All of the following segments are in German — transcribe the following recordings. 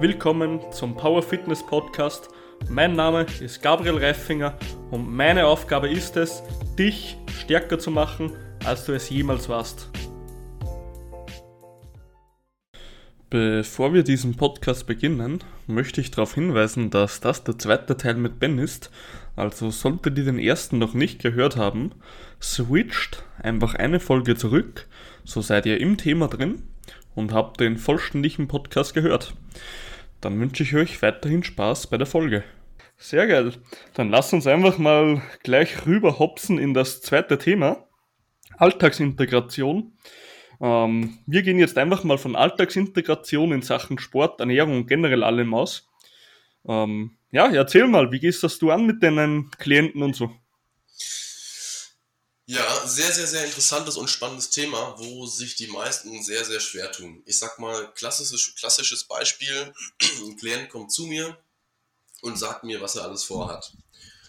Willkommen zum Power Fitness Podcast. Mein Name ist Gabriel Reifinger und meine Aufgabe ist es, dich stärker zu machen, als du es jemals warst. Bevor wir diesen Podcast beginnen, möchte ich darauf hinweisen, dass das der zweite Teil mit Ben ist. Also solltet ihr den ersten noch nicht gehört haben, switcht einfach eine Folge zurück, so seid ihr im Thema drin und habt den vollständigen Podcast gehört. Dann wünsche ich euch weiterhin Spaß bei der Folge. Sehr geil. Dann lasst uns einfach mal gleich rüber hopsen in das zweite Thema. Alltagsintegration. Ähm, wir gehen jetzt einfach mal von Alltagsintegration in Sachen Sport, Ernährung und generell allem aus. Ähm, ja, erzähl mal, wie gehst das du an mit deinen Klienten und so? Ja, sehr, sehr, sehr interessantes und spannendes Thema, wo sich die meisten sehr, sehr schwer tun. Ich sag mal, klassisches, klassisches Beispiel, ein Klient kommt zu mir und sagt mir, was er alles vorhat.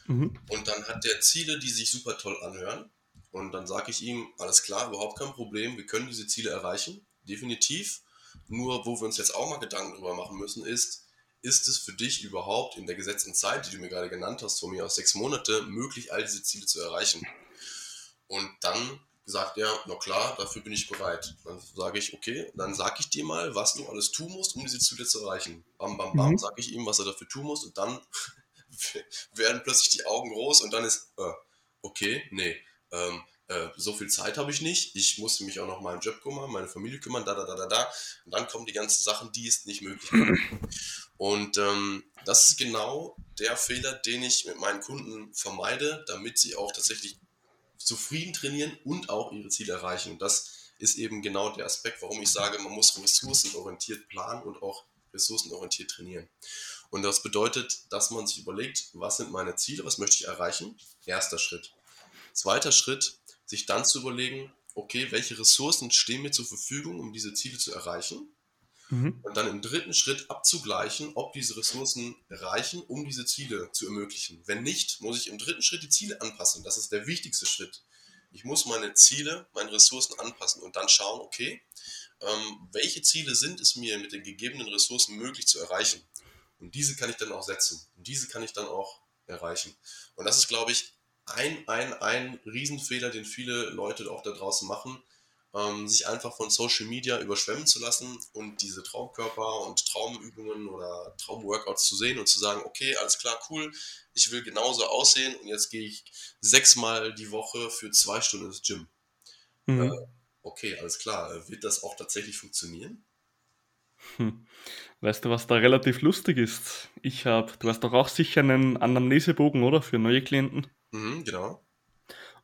Mhm. Und dann hat der Ziele, die sich super toll anhören. Und dann sage ich ihm, alles klar, überhaupt kein Problem, wir können diese Ziele erreichen, definitiv. Nur, wo wir uns jetzt auch mal Gedanken drüber machen müssen, ist, ist es für dich überhaupt in der gesetzten Zeit, die du mir gerade genannt hast, von mir aus sechs Monate, möglich, all diese Ziele zu erreichen? Und dann sagt er, na klar, dafür bin ich bereit. Dann sage ich, okay, dann sage ich dir mal, was du alles tun musst, um diese Ziele zu erreichen. Bam, bam, bam, mhm. sage ich ihm, was er dafür tun muss und dann werden plötzlich die Augen groß und dann ist, äh, okay, nee, ähm, äh, so viel Zeit habe ich nicht, ich muss mich auch noch meinen Job kümmern, meine Familie kümmern, da, da, da, da, da. Und dann kommen die ganzen Sachen, die ist nicht möglich. Und ähm, das ist genau der Fehler, den ich mit meinen Kunden vermeide, damit sie auch tatsächlich zufrieden trainieren und auch ihre Ziele erreichen. Und das ist eben genau der Aspekt, warum ich sage, man muss ressourcenorientiert planen und auch ressourcenorientiert trainieren. Und das bedeutet, dass man sich überlegt, was sind meine Ziele, was möchte ich erreichen? Erster Schritt. Zweiter Schritt, sich dann zu überlegen, okay, welche Ressourcen stehen mir zur Verfügung, um diese Ziele zu erreichen? Mhm. Und dann im dritten Schritt abzugleichen, ob diese Ressourcen reichen, um diese Ziele zu ermöglichen. Wenn nicht, muss ich im dritten Schritt die Ziele anpassen. Das ist der wichtigste Schritt. Ich muss meine Ziele, meine Ressourcen anpassen und dann schauen, okay, ähm, welche Ziele sind es mir mit den gegebenen Ressourcen möglich zu erreichen? Und diese kann ich dann auch setzen. Und diese kann ich dann auch erreichen. Und das ist, glaube ich, ein, ein, ein Riesenfehler, den viele Leute auch da draußen machen, ähm, sich einfach von Social Media überschwemmen zu lassen und diese Traumkörper und Traumübungen oder Traumworkouts zu sehen und zu sagen, okay, alles klar, cool, ich will genauso aussehen und jetzt gehe ich sechsmal die Woche für zwei Stunden ins Gym. Mhm. Äh, okay, alles klar, wird das auch tatsächlich funktionieren? Hm. Weißt du, was da relativ lustig ist? Ich habe, du hast doch auch sicher einen Anamnesebogen, oder? Für neue Klienten. Mhm, genau.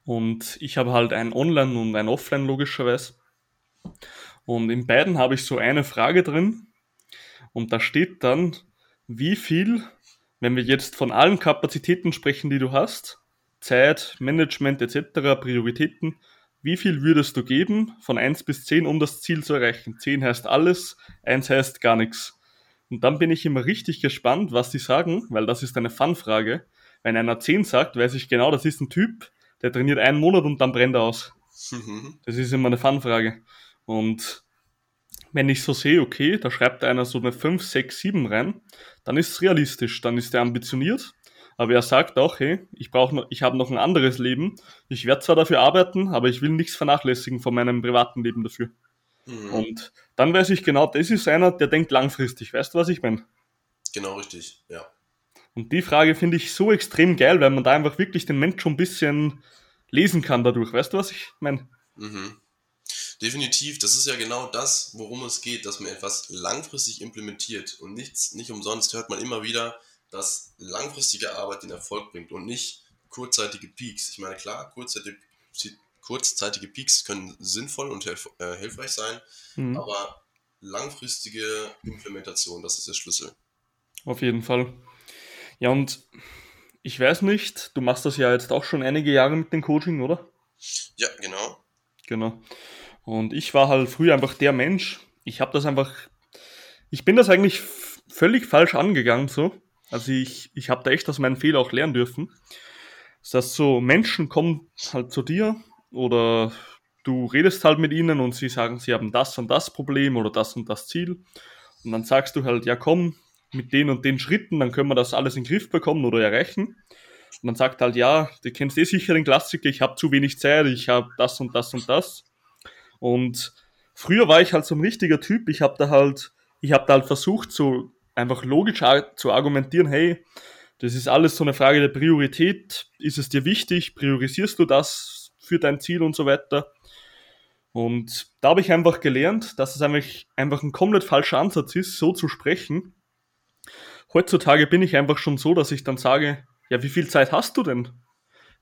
Und ich habe halt ein Online und ein Offline logischerweise. Und in beiden habe ich so eine Frage drin. Und da steht dann, wie viel, wenn wir jetzt von allen Kapazitäten sprechen, die du hast, Zeit, Management etc., Prioritäten, wie viel würdest du geben von 1 bis 10, um das Ziel zu erreichen? 10 heißt alles, 1 heißt gar nichts. Und dann bin ich immer richtig gespannt, was die sagen, weil das ist eine Fun-Frage. Wenn einer 10 sagt, weiß ich genau, das ist ein Typ, der trainiert einen Monat und dann brennt er aus. Mhm. Das ist immer eine Fun-Frage. Und wenn ich so sehe, okay, da schreibt einer so eine 5, 6, 7 rein, dann ist es realistisch, dann ist er ambitioniert. Aber er sagt auch, hey, ich brauche noch, ich habe noch ein anderes Leben. Ich werde zwar dafür arbeiten, aber ich will nichts vernachlässigen von meinem privaten Leben dafür. Mhm. Und dann weiß ich genau, das ist einer, der denkt langfristig. Weißt du, was ich meine? Genau richtig, ja. Und die Frage finde ich so extrem geil, weil man da einfach wirklich den Mensch schon ein bisschen lesen kann dadurch. Weißt du, was ich meine? Mhm. Definitiv, das ist ja genau das, worum es geht, dass man etwas langfristig implementiert und nichts, nicht umsonst hört man immer wieder, dass langfristige Arbeit den Erfolg bringt und nicht kurzzeitige Peaks. Ich meine, klar, kurzzeitige, kurzzeitige Peaks können sinnvoll und hilf, äh, hilfreich sein, mhm. aber langfristige Implementation, das ist der Schlüssel. Auf jeden Fall. Ja, und ich weiß nicht, du machst das ja jetzt auch schon einige Jahre mit dem Coaching, oder? Ja, genau. Genau. Und ich war halt früher einfach der Mensch. Ich habe das einfach, ich bin das eigentlich völlig falsch angegangen so. Also ich, ich habe da echt aus meinen Fehlern auch lernen dürfen. Dass so Menschen kommen halt zu dir oder du redest halt mit ihnen und sie sagen, sie haben das und das Problem oder das und das Ziel. Und dann sagst du halt, ja komm, mit den und den Schritten, dann können wir das alles in den Griff bekommen oder erreichen. Und dann sagt halt, ja, du kennst eh sicher den Klassiker, ich habe zu wenig Zeit, ich habe das und das und das. Und früher war ich halt so ein richtiger Typ, ich habe da halt, ich habe da halt versucht, so einfach logisch zu argumentieren, hey, das ist alles so eine Frage der Priorität. Ist es dir wichtig? Priorisierst du das für dein Ziel und so weiter? Und da habe ich einfach gelernt, dass es einfach, einfach ein komplett falscher Ansatz ist, so zu sprechen. Heutzutage bin ich einfach schon so, dass ich dann sage, ja, wie viel Zeit hast du denn?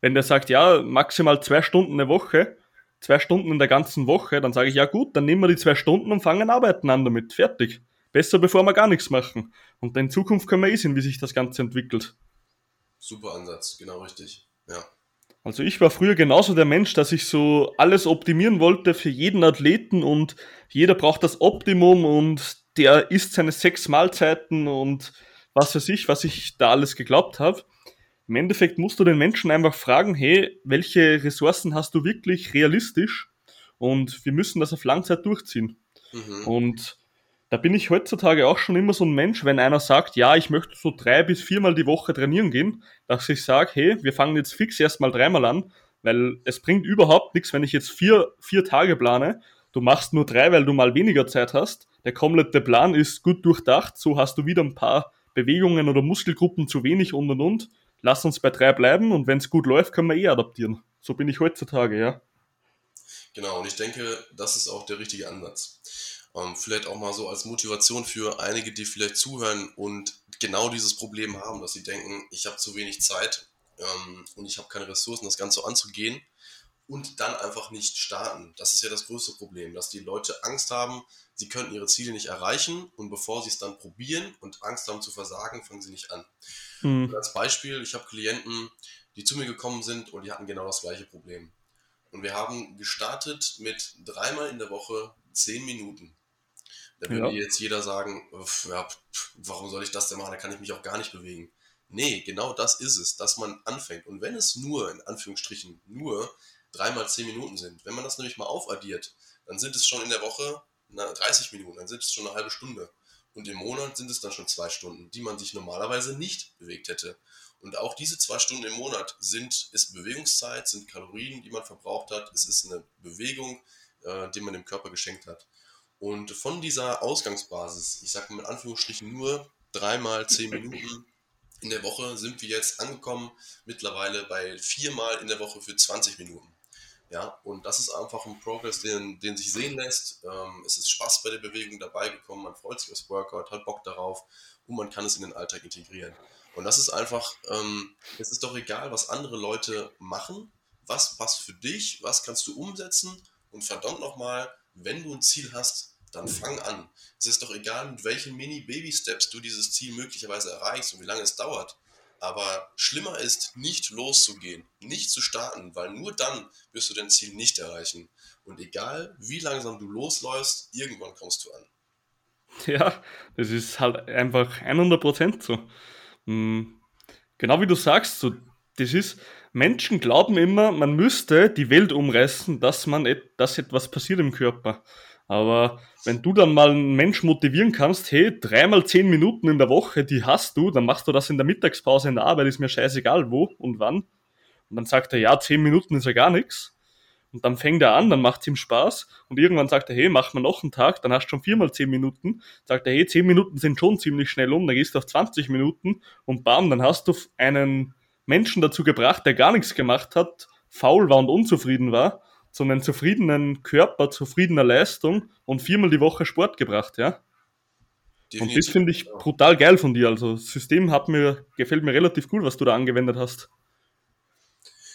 Wenn der sagt, ja, maximal zwei Stunden eine Woche, zwei Stunden in der ganzen Woche, dann sage ich, ja gut, dann nehmen wir die zwei Stunden und fangen arbeiten an damit. Fertig. Besser, bevor wir gar nichts machen. Und in Zukunft können wir eh sehen, wie sich das Ganze entwickelt. Super Ansatz, genau richtig. Ja. Also ich war früher genauso der Mensch, dass ich so alles optimieren wollte für jeden Athleten und jeder braucht das Optimum und der isst seine sechs Mahlzeiten und was weiß ich, was ich da alles geglaubt habe. Im Endeffekt musst du den Menschen einfach fragen, hey, welche Ressourcen hast du wirklich realistisch? Und wir müssen das auf Langzeit durchziehen. Mhm. Und da bin ich heutzutage auch schon immer so ein Mensch, wenn einer sagt, ja, ich möchte so drei bis viermal die Woche trainieren gehen, dass ich sage, hey, wir fangen jetzt fix erstmal dreimal an, weil es bringt überhaupt nichts, wenn ich jetzt vier, vier Tage plane. Du machst nur drei, weil du mal weniger Zeit hast. Der komplette Plan ist gut durchdacht, so hast du wieder ein paar Bewegungen oder Muskelgruppen zu wenig und und und. Lass uns bei drei bleiben und wenn es gut läuft, können wir eh adaptieren. So bin ich heutzutage, ja. Genau, und ich denke, das ist auch der richtige Ansatz. Ähm, vielleicht auch mal so als Motivation für einige, die vielleicht zuhören und genau dieses Problem haben, dass sie denken, ich habe zu wenig Zeit ähm, und ich habe keine Ressourcen, das Ganze anzugehen und dann einfach nicht starten. Das ist ja das größte Problem, dass die Leute Angst haben, sie könnten ihre Ziele nicht erreichen und bevor sie es dann probieren und Angst haben zu versagen, fangen sie nicht an. Mhm. als Beispiel, ich habe Klienten, die zu mir gekommen sind und die hatten genau das gleiche Problem. Und wir haben gestartet mit dreimal in der Woche zehn Minuten. Da würde ja. jetzt jeder sagen, ja, warum soll ich das denn machen? Da kann ich mich auch gar nicht bewegen. Nee, genau das ist es, dass man anfängt. Und wenn es nur, in Anführungsstrichen, nur dreimal zehn Minuten sind, wenn man das nämlich mal aufaddiert, dann sind es schon in der Woche na, 30 Minuten, dann sind es schon eine halbe Stunde. Und im Monat sind es dann schon zwei Stunden, die man sich normalerweise nicht bewegt hätte. Und auch diese zwei Stunden im Monat sind, ist Bewegungszeit, sind Kalorien, die man verbraucht hat. Es ist eine Bewegung, äh, die man dem Körper geschenkt hat. Und von dieser Ausgangsbasis, ich sage mal in Anführungsstrichen nur dreimal zehn Minuten in der Woche, sind wir jetzt angekommen mittlerweile bei viermal in der Woche für 20 Minuten. Ja, und das ist einfach ein Progress, den, den sich sehen lässt. Ähm, es ist Spaß bei der Bewegung dabei gekommen, man freut sich aufs Workout, hat Bock darauf und man kann es in den Alltag integrieren. Und das ist einfach, ähm, es ist doch egal, was andere Leute machen, was passt für dich, was kannst du umsetzen und verdammt nochmal, wenn du ein Ziel hast, dann fang an. Es ist doch egal, mit welchen Mini-Baby-Steps du dieses Ziel möglicherweise erreichst und wie lange es dauert. Aber schlimmer ist, nicht loszugehen, nicht zu starten, weil nur dann wirst du dein Ziel nicht erreichen. Und egal, wie langsam du losläufst, irgendwann kommst du an. Ja, das ist halt einfach 100% so. Hm, genau wie du sagst, so, das ist, Menschen glauben immer, man müsste die Welt umreißen, dass man, dass etwas passiert im Körper. Aber wenn du dann mal einen Mensch motivieren kannst, hey, dreimal zehn Minuten in der Woche, die hast du, dann machst du das in der Mittagspause in der Arbeit, ist mir scheißegal wo und wann. Und dann sagt er, ja, zehn Minuten ist ja gar nichts. Und dann fängt er an, dann macht es ihm Spaß. Und irgendwann sagt er, hey, mach mal noch einen Tag, dann hast du schon viermal zehn Minuten. Sagt er, hey, zehn Minuten sind schon ziemlich schnell um, dann gehst du auf 20 Minuten und bam, dann hast du einen Menschen dazu gebracht, der gar nichts gemacht hat, faul war und unzufrieden war so einen zufriedenen Körper, zufriedener Leistung und viermal die Woche Sport gebracht, ja. Definitiv. Und das finde ich brutal geil von dir. Also das System hat mir, gefällt mir relativ gut, was du da angewendet hast.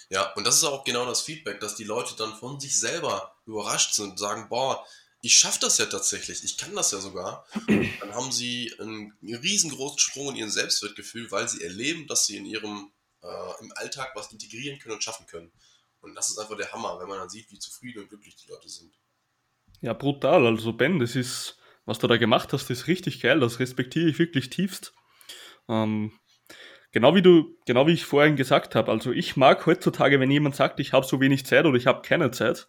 Ja, und das ist auch genau das Feedback, dass die Leute dann von sich selber überrascht sind und sagen, boah, ich schaffe das ja tatsächlich, ich kann das ja sogar. Und dann haben sie einen riesengroßen Sprung in ihrem Selbstwertgefühl, weil sie erleben, dass sie in ihrem äh, im Alltag was integrieren können und schaffen können. Und das ist einfach der Hammer, wenn man dann sieht, wie zufrieden und glücklich die Leute sind. Ja, brutal. Also Ben, das ist, was du da gemacht hast, ist richtig geil. Das respektiere ich wirklich tiefst. Ähm, genau wie du, genau wie ich vorhin gesagt habe. Also ich mag heutzutage, wenn jemand sagt, ich habe so wenig Zeit oder ich habe keine Zeit,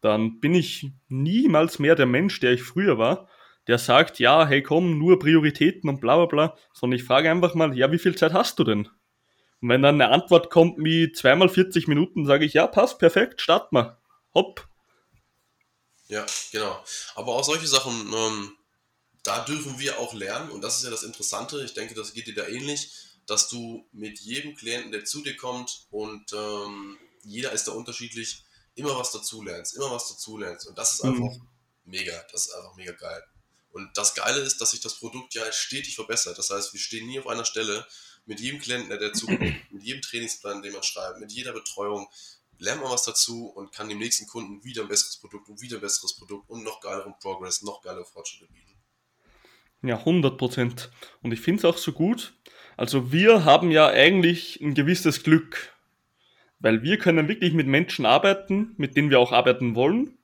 dann bin ich niemals mehr der Mensch, der ich früher war, der sagt, ja, hey komm, nur Prioritäten und bla bla bla, sondern ich frage einfach mal, ja, wie viel Zeit hast du denn? Und wenn dann eine Antwort kommt wie zweimal 40 Minuten, sage ich, ja, passt, perfekt, start mal. Hopp. Ja, genau. Aber auch solche Sachen, ähm, da dürfen wir auch lernen und das ist ja das Interessante. Ich denke, das geht dir da ähnlich, dass du mit jedem Klienten, der zu dir kommt und ähm, jeder ist da unterschiedlich, immer was dazulernst, immer was dazulernst und das ist einfach mhm. mega, das ist einfach mega geil. Und das Geile ist, dass sich das Produkt ja stetig verbessert. Das heißt, wir stehen nie auf einer Stelle. Mit jedem Klienten, der dazukommt, mit jedem Trainingsplan, den man schreibt, mit jeder Betreuung, lernt man was dazu und kann dem nächsten Kunden wieder ein besseres Produkt und wieder ein besseres Produkt und noch geileren Progress, noch geilere Fortschritte bieten. Ja, 100 Prozent. Und ich finde es auch so gut. Also wir haben ja eigentlich ein gewisses Glück, weil wir können wirklich mit Menschen arbeiten, mit denen wir auch arbeiten wollen.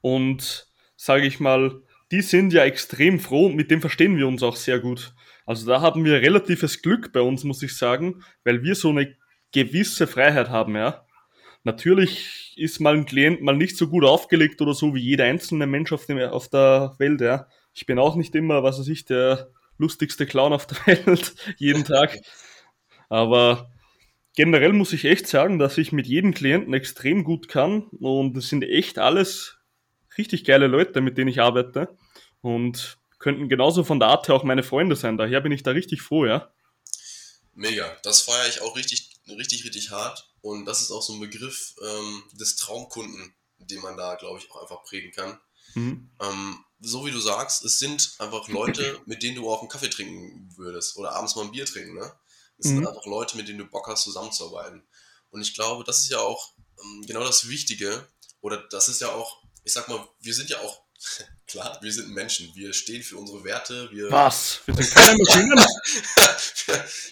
Und sage ich mal, die sind ja extrem froh und mit dem verstehen wir uns auch sehr gut. Also da haben wir relatives Glück bei uns, muss ich sagen, weil wir so eine gewisse Freiheit haben, ja. Natürlich ist mal ein Klient mal nicht so gut aufgelegt oder so wie jeder einzelne Mensch auf, dem, auf der Welt, ja. Ich bin auch nicht immer, was weiß ich, der lustigste Clown auf der Welt, jeden Tag. Aber generell muss ich echt sagen, dass ich mit jedem Klienten extrem gut kann und es sind echt alles richtig geile Leute, mit denen ich arbeite und könnten genauso von der Art her auch meine Freunde sein. Daher bin ich da richtig froh, ja. Mega, das feiere ich auch richtig, richtig, richtig hart und das ist auch so ein Begriff ähm, des Traumkunden, den man da, glaube ich, auch einfach prägen kann. Mhm. Ähm, so wie du sagst, es sind einfach Leute, mit denen du auch einen Kaffee trinken würdest oder abends mal ein Bier trinken, ne? Es mhm. sind einfach Leute, mit denen du Bock hast, zusammenzuarbeiten. Und ich glaube, das ist ja auch ähm, genau das Wichtige, oder das ist ja auch, ich sag mal, wir sind ja auch, klar, wir sind Menschen, wir stehen für unsere Werte, wir. Was? Wir sind keine Maschinen?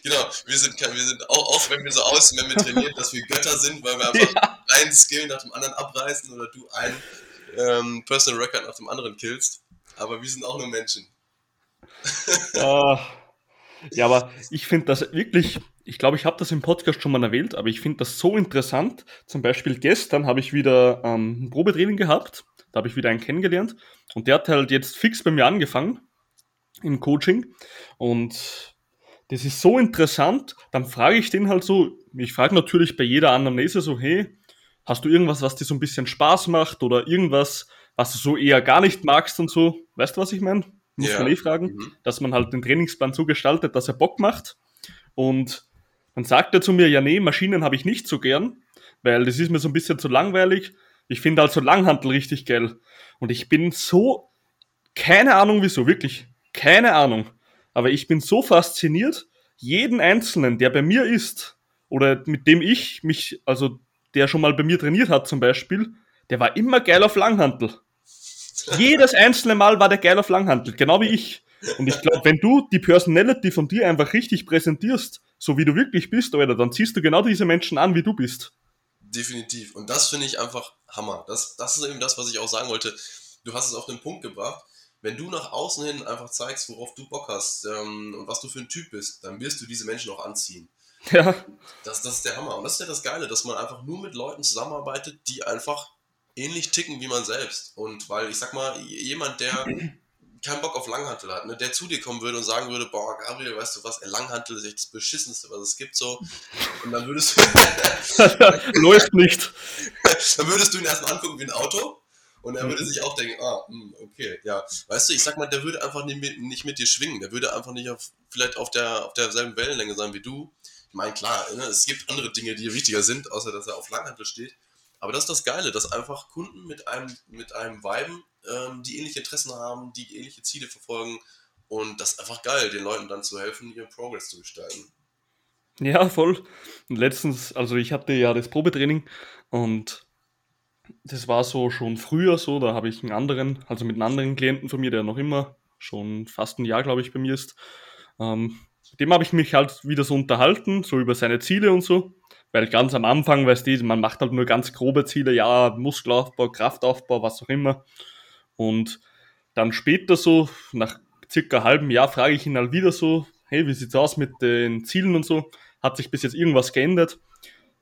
genau, wir sind, wir sind auch, auch wenn wir so aussehen, wenn wir trainieren, dass wir Götter sind, weil wir einfach ja. einen Skill nach dem anderen abreißen oder du einen ähm, Personal Record nach dem anderen killst. Aber wir sind auch nur Menschen. uh, ja, aber ich finde das wirklich, ich glaube, ich habe das im Podcast schon mal erwähnt, aber ich finde das so interessant. Zum Beispiel gestern habe ich wieder ähm, ein Probetraining gehabt, da habe ich wieder einen kennengelernt und der hat halt jetzt fix bei mir angefangen im Coaching und das ist so interessant, dann frage ich den halt so, ich frage natürlich bei jeder Anamnese so, hey, Hast du irgendwas, was dir so ein bisschen Spaß macht oder irgendwas, was du so eher gar nicht magst und so? Weißt du, was ich meine? Muss ja. man eh fragen, mhm. dass man halt den Trainingsplan so gestaltet, dass er Bock macht. Und dann sagt er zu mir, ja, nee, Maschinen habe ich nicht so gern, weil das ist mir so ein bisschen zu langweilig. Ich finde also Langhantel richtig geil. Und ich bin so, keine Ahnung wieso, wirklich, keine Ahnung. Aber ich bin so fasziniert, jeden Einzelnen, der bei mir ist, oder mit dem ich mich, also der schon mal bei mir trainiert hat zum Beispiel, der war immer geil auf Langhantel. Jedes einzelne Mal war der geil auf Langhantel, genau wie ich. Und ich glaube, wenn du die Personality von dir einfach richtig präsentierst, so wie du wirklich bist, Alter, dann ziehst du genau diese Menschen an, wie du bist. Definitiv. Und das finde ich einfach Hammer. Das, das ist eben das, was ich auch sagen wollte. Du hast es auf den Punkt gebracht. Wenn du nach außen hin einfach zeigst, worauf du Bock hast ähm, und was du für ein Typ bist, dann wirst du diese Menschen auch anziehen. Ja. Das, das ist der Hammer. Und das ist ja das Geile, dass man einfach nur mit Leuten zusammenarbeitet, die einfach ähnlich ticken wie man selbst. Und weil, ich sag mal, jemand, der keinen Bock auf Langhantel hat, ne, der zu dir kommen würde und sagen würde, boah, Gabriel, weißt du was, Langhantel ist echt das Beschissenste, was es gibt, so. Und dann würdest du... Läuft nicht. dann würdest du ihn erstmal angucken wie ein Auto. Und er würde sich auch denken, ah, hm, okay, ja. Weißt du, ich sag mal, der würde einfach nicht mit, nicht mit dir schwingen. Der würde einfach nicht auf, vielleicht auf, der, auf derselben Wellenlänge sein wie du meine, klar, ne, es gibt andere Dinge, die wichtiger sind, außer dass er auf Langhantel steht. Aber das ist das Geile, dass einfach Kunden mit einem, mit einem Viben, ähm, die ähnliche Interessen haben, die ähnliche Ziele verfolgen. Und das ist einfach geil, den Leuten dann zu helfen, ihren Progress zu gestalten. Ja, voll. Und letztens, also ich hatte ja das Probetraining und das war so schon früher so, da habe ich einen anderen, also mit einem anderen Klienten von mir, der noch immer schon fast ein Jahr, glaube ich, bei mir ist, ähm, dem habe ich mich halt wieder so unterhalten, so über seine Ziele und so. Weil ganz am Anfang, weißt du, man macht halt nur ganz grobe Ziele, ja, Muskelaufbau, Kraftaufbau, was auch immer. Und dann später so, nach circa halben Jahr, frage ich ihn halt wieder so, hey, wie sieht's aus mit den Zielen und so? Hat sich bis jetzt irgendwas geändert?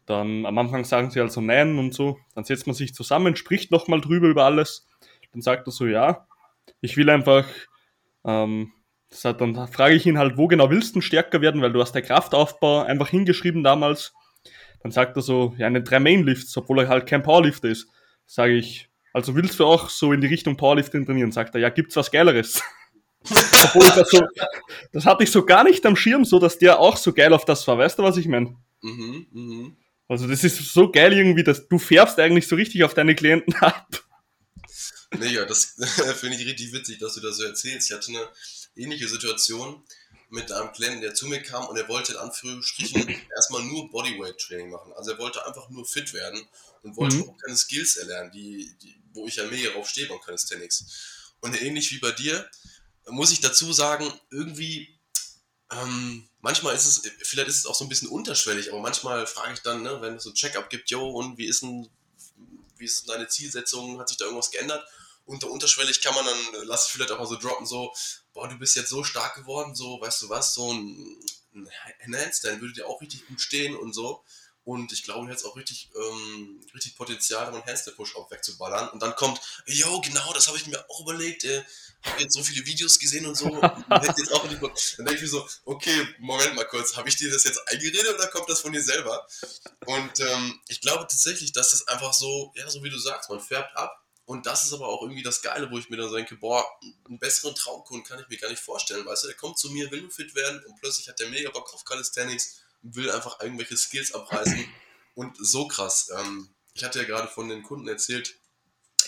Dann am Anfang sagen sie also nein und so. Dann setzt man sich zusammen, spricht nochmal drüber über alles. Dann sagt er so, ja, Ich will einfach, ähm, dann frage ich ihn halt, wo genau willst du stärker werden, weil du hast der Kraftaufbau einfach hingeschrieben damals. Dann sagt er so, ja, eine 3 Main Lifts, obwohl er halt kein Powerlifter ist. Sage ich, also willst du auch so in die Richtung Powerlifting trainieren? Sagt er, ja, gibt's was Geileres? obwohl das so, das hatte ich so gar nicht am Schirm, so dass der auch so geil auf das war. Weißt du, was ich meine? Mhm, mh. Also das ist so geil irgendwie, dass du färbst eigentlich so richtig auf deine Klienten ab. Mega, das finde ich richtig witzig, dass du das so erzählst. Ich hatte eine ähnliche Situation mit einem Klienten, der zu mir kam und er wollte in Anführungsstrichen erstmal nur Bodyweight-Training machen. Also er wollte einfach nur fit werden und wollte mhm. auch keine Skills erlernen, die, die, wo ich ja mega drauf stehe beim Calisthenics. Und ähnlich wie bei dir, muss ich dazu sagen, irgendwie, ähm, manchmal ist es, vielleicht ist es auch so ein bisschen unterschwellig, aber manchmal frage ich dann, ne, wenn es so ein Check-up gibt, yo, und wie ist denn, wie ist deine Zielsetzung, hat sich da irgendwas geändert? unter unterschwellig kann man dann, lass ich vielleicht auch mal so droppen, so, boah, du bist jetzt so stark geworden, so, weißt du was, so ein, Handstand würde dir auch richtig gut stehen und so. Und ich glaube, du hättest auch richtig, ähm, richtig Potenzial, um einen Handstand-Push-Up wegzuballern. Und dann kommt, yo, genau, das habe ich mir auch überlegt. Äh, habe jetzt so viele Videos gesehen und so. Hätte jetzt auch nicht Dann denke ich mir so, okay, Moment mal kurz, habe ich dir das jetzt eingeredet oder kommt das von dir selber? Und ähm, ich glaube tatsächlich, dass das einfach so, ja, so wie du sagst, man färbt ab und das ist aber auch irgendwie das Geile, wo ich mir dann denke, boah, einen besseren Traumkunden kann ich mir gar nicht vorstellen. Weißt du, der kommt zu mir, will nur fit werden und plötzlich hat der mega Bock auf Calisthenics und will einfach irgendwelche Skills abreißen. Und so krass. Ähm, ich hatte ja gerade von den Kunden erzählt,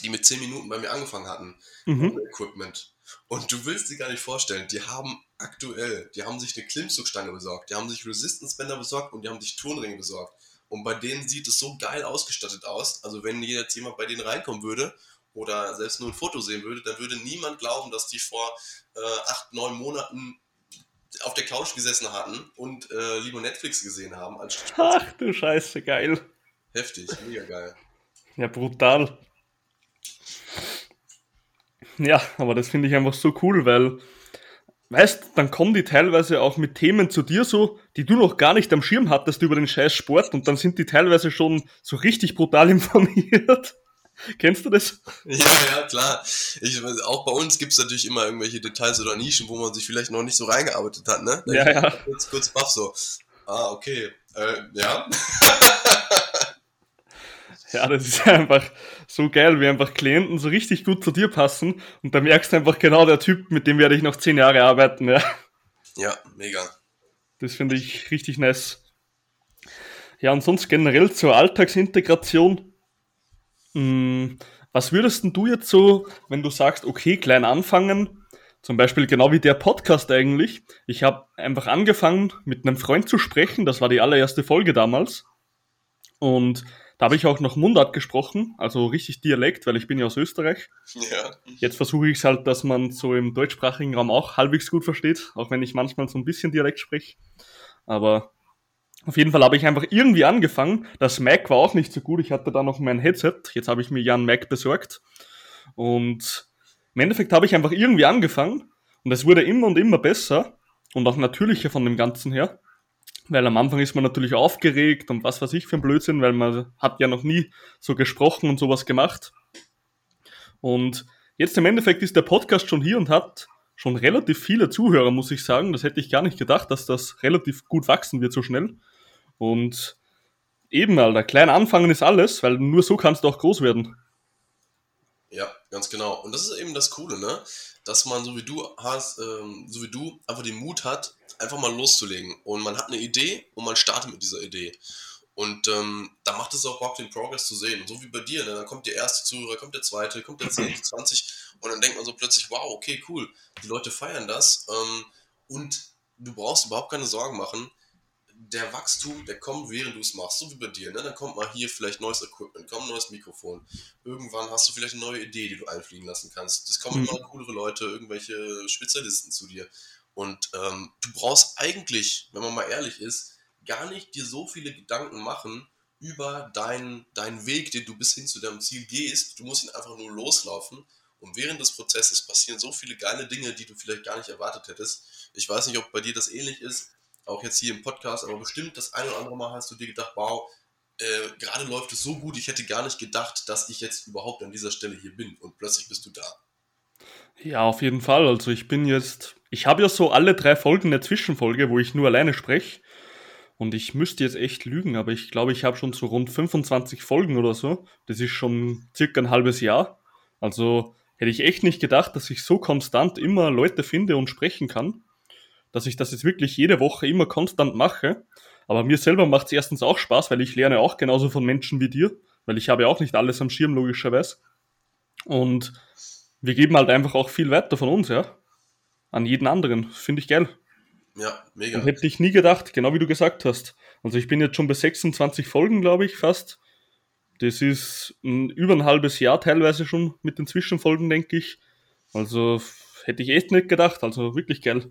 die mit 10 Minuten bei mir angefangen hatten, mhm. Equipment. Und du willst dir gar nicht vorstellen, die haben aktuell, die haben sich eine Klimmzugstange besorgt, die haben sich Resistance Bänder besorgt und die haben sich Turnringe besorgt. Und bei denen sieht es so geil ausgestattet aus. Also wenn jetzt jemand bei denen reinkommen würde oder selbst nur ein Foto sehen würde, dann würde niemand glauben, dass die vor äh, acht, neun Monaten auf der Couch gesessen hatten und äh, lieber Netflix gesehen haben. Ach du Scheiße, geil. Heftig, mega geil. Ja, brutal. Ja, aber das finde ich einfach so cool, weil weißt, dann kommen die teilweise auch mit Themen zu dir so, die du noch gar nicht am Schirm hattest über den scheiß Sport und dann sind die teilweise schon so richtig brutal informiert. Kennst du das? Ja, ja, klar. Ich, auch bei uns gibt es natürlich immer irgendwelche Details oder Nischen, wo man sich vielleicht noch nicht so reingearbeitet hat, ne? Da ja, ja. Kurz, kurz baff so. Ah, okay. Äh, ja. Ja, das ist einfach so geil, wie einfach Klienten so richtig gut zu dir passen und da merkst du einfach genau der Typ, mit dem werde ich noch zehn Jahre arbeiten, ja. Ja, mega. Das finde ich richtig nice. Ja, und sonst generell zur Alltagsintegration. Hm, was würdest denn du jetzt so, wenn du sagst, okay, klein anfangen, zum Beispiel genau wie der Podcast eigentlich. Ich habe einfach angefangen, mit einem Freund zu sprechen. Das war die allererste Folge damals. Und da habe ich auch noch Mundart gesprochen, also richtig Dialekt, weil ich bin ja aus Österreich. Ja. Jetzt versuche ich es halt, dass man so im deutschsprachigen Raum auch halbwegs gut versteht, auch wenn ich manchmal so ein bisschen Dialekt spreche. Aber auf jeden Fall habe ich einfach irgendwie angefangen. Das Mac war auch nicht so gut. Ich hatte da noch mein Headset. Jetzt habe ich mir ja ein Mac besorgt. Und im Endeffekt habe ich einfach irgendwie angefangen. Und es wurde immer und immer besser. Und auch natürlicher von dem Ganzen her. Weil am Anfang ist man natürlich aufgeregt und was weiß ich für ein Blödsinn, weil man hat ja noch nie so gesprochen und sowas gemacht. Und jetzt im Endeffekt ist der Podcast schon hier und hat schon relativ viele Zuhörer, muss ich sagen. Das hätte ich gar nicht gedacht, dass das relativ gut wachsen wird so schnell. Und eben, Alter, klein anfangen ist alles, weil nur so kannst du auch groß werden. Ja, ganz genau. Und das ist eben das Coole, ne? Dass man so wie du hast, ähm, so wie du einfach den Mut hat, einfach mal loszulegen. Und man hat eine Idee und man startet mit dieser Idee. Und ähm, da macht es auch Bock, den Progress zu sehen. Und so wie bei dir, ne? dann kommt der erste Zuhörer, kommt der zweite, kommt der 10, 20 und dann denkt man so plötzlich, wow, okay, cool, die Leute feiern das ähm, und du brauchst überhaupt keine Sorgen machen. Der Wachstum, der kommt, während du es machst, so wie bei dir. Ne? Dann kommt mal hier vielleicht neues Equipment, kommt ein neues Mikrofon. Irgendwann hast du vielleicht eine neue Idee, die du einfliegen lassen kannst. Es kommen mhm. immer coolere Leute, irgendwelche Spezialisten zu dir. Und ähm, du brauchst eigentlich, wenn man mal ehrlich ist, gar nicht dir so viele Gedanken machen über deinen, deinen Weg, den du bis hin zu deinem Ziel gehst. Du musst ihn einfach nur loslaufen. Und während des Prozesses passieren so viele geile Dinge, die du vielleicht gar nicht erwartet hättest. Ich weiß nicht, ob bei dir das ähnlich ist, auch jetzt hier im Podcast, aber bestimmt das ein oder andere Mal hast du dir gedacht, wow, äh, gerade läuft es so gut, ich hätte gar nicht gedacht, dass ich jetzt überhaupt an dieser Stelle hier bin. Und plötzlich bist du da. Ja, auf jeden Fall. Also ich bin jetzt, ich habe ja so alle drei Folgen eine Zwischenfolge, wo ich nur alleine spreche. Und ich müsste jetzt echt lügen, aber ich glaube, ich habe schon so rund 25 Folgen oder so. Das ist schon circa ein halbes Jahr. Also hätte ich echt nicht gedacht, dass ich so konstant immer Leute finde und sprechen kann. Dass ich das jetzt wirklich jede Woche immer konstant mache. Aber mir selber macht es erstens auch Spaß, weil ich lerne auch genauso von Menschen wie dir. Weil ich habe ja auch nicht alles am Schirm, logischerweise. Und wir geben halt einfach auch viel weiter von uns, ja. An jeden anderen. Finde ich geil. Ja, mega. Und hätte ich nie gedacht, genau wie du gesagt hast. Also ich bin jetzt schon bei 26 Folgen, glaube ich, fast. Das ist ein, über ein halbes Jahr teilweise schon mit den Zwischenfolgen, denke ich. Also hätte ich echt nicht gedacht. Also wirklich geil.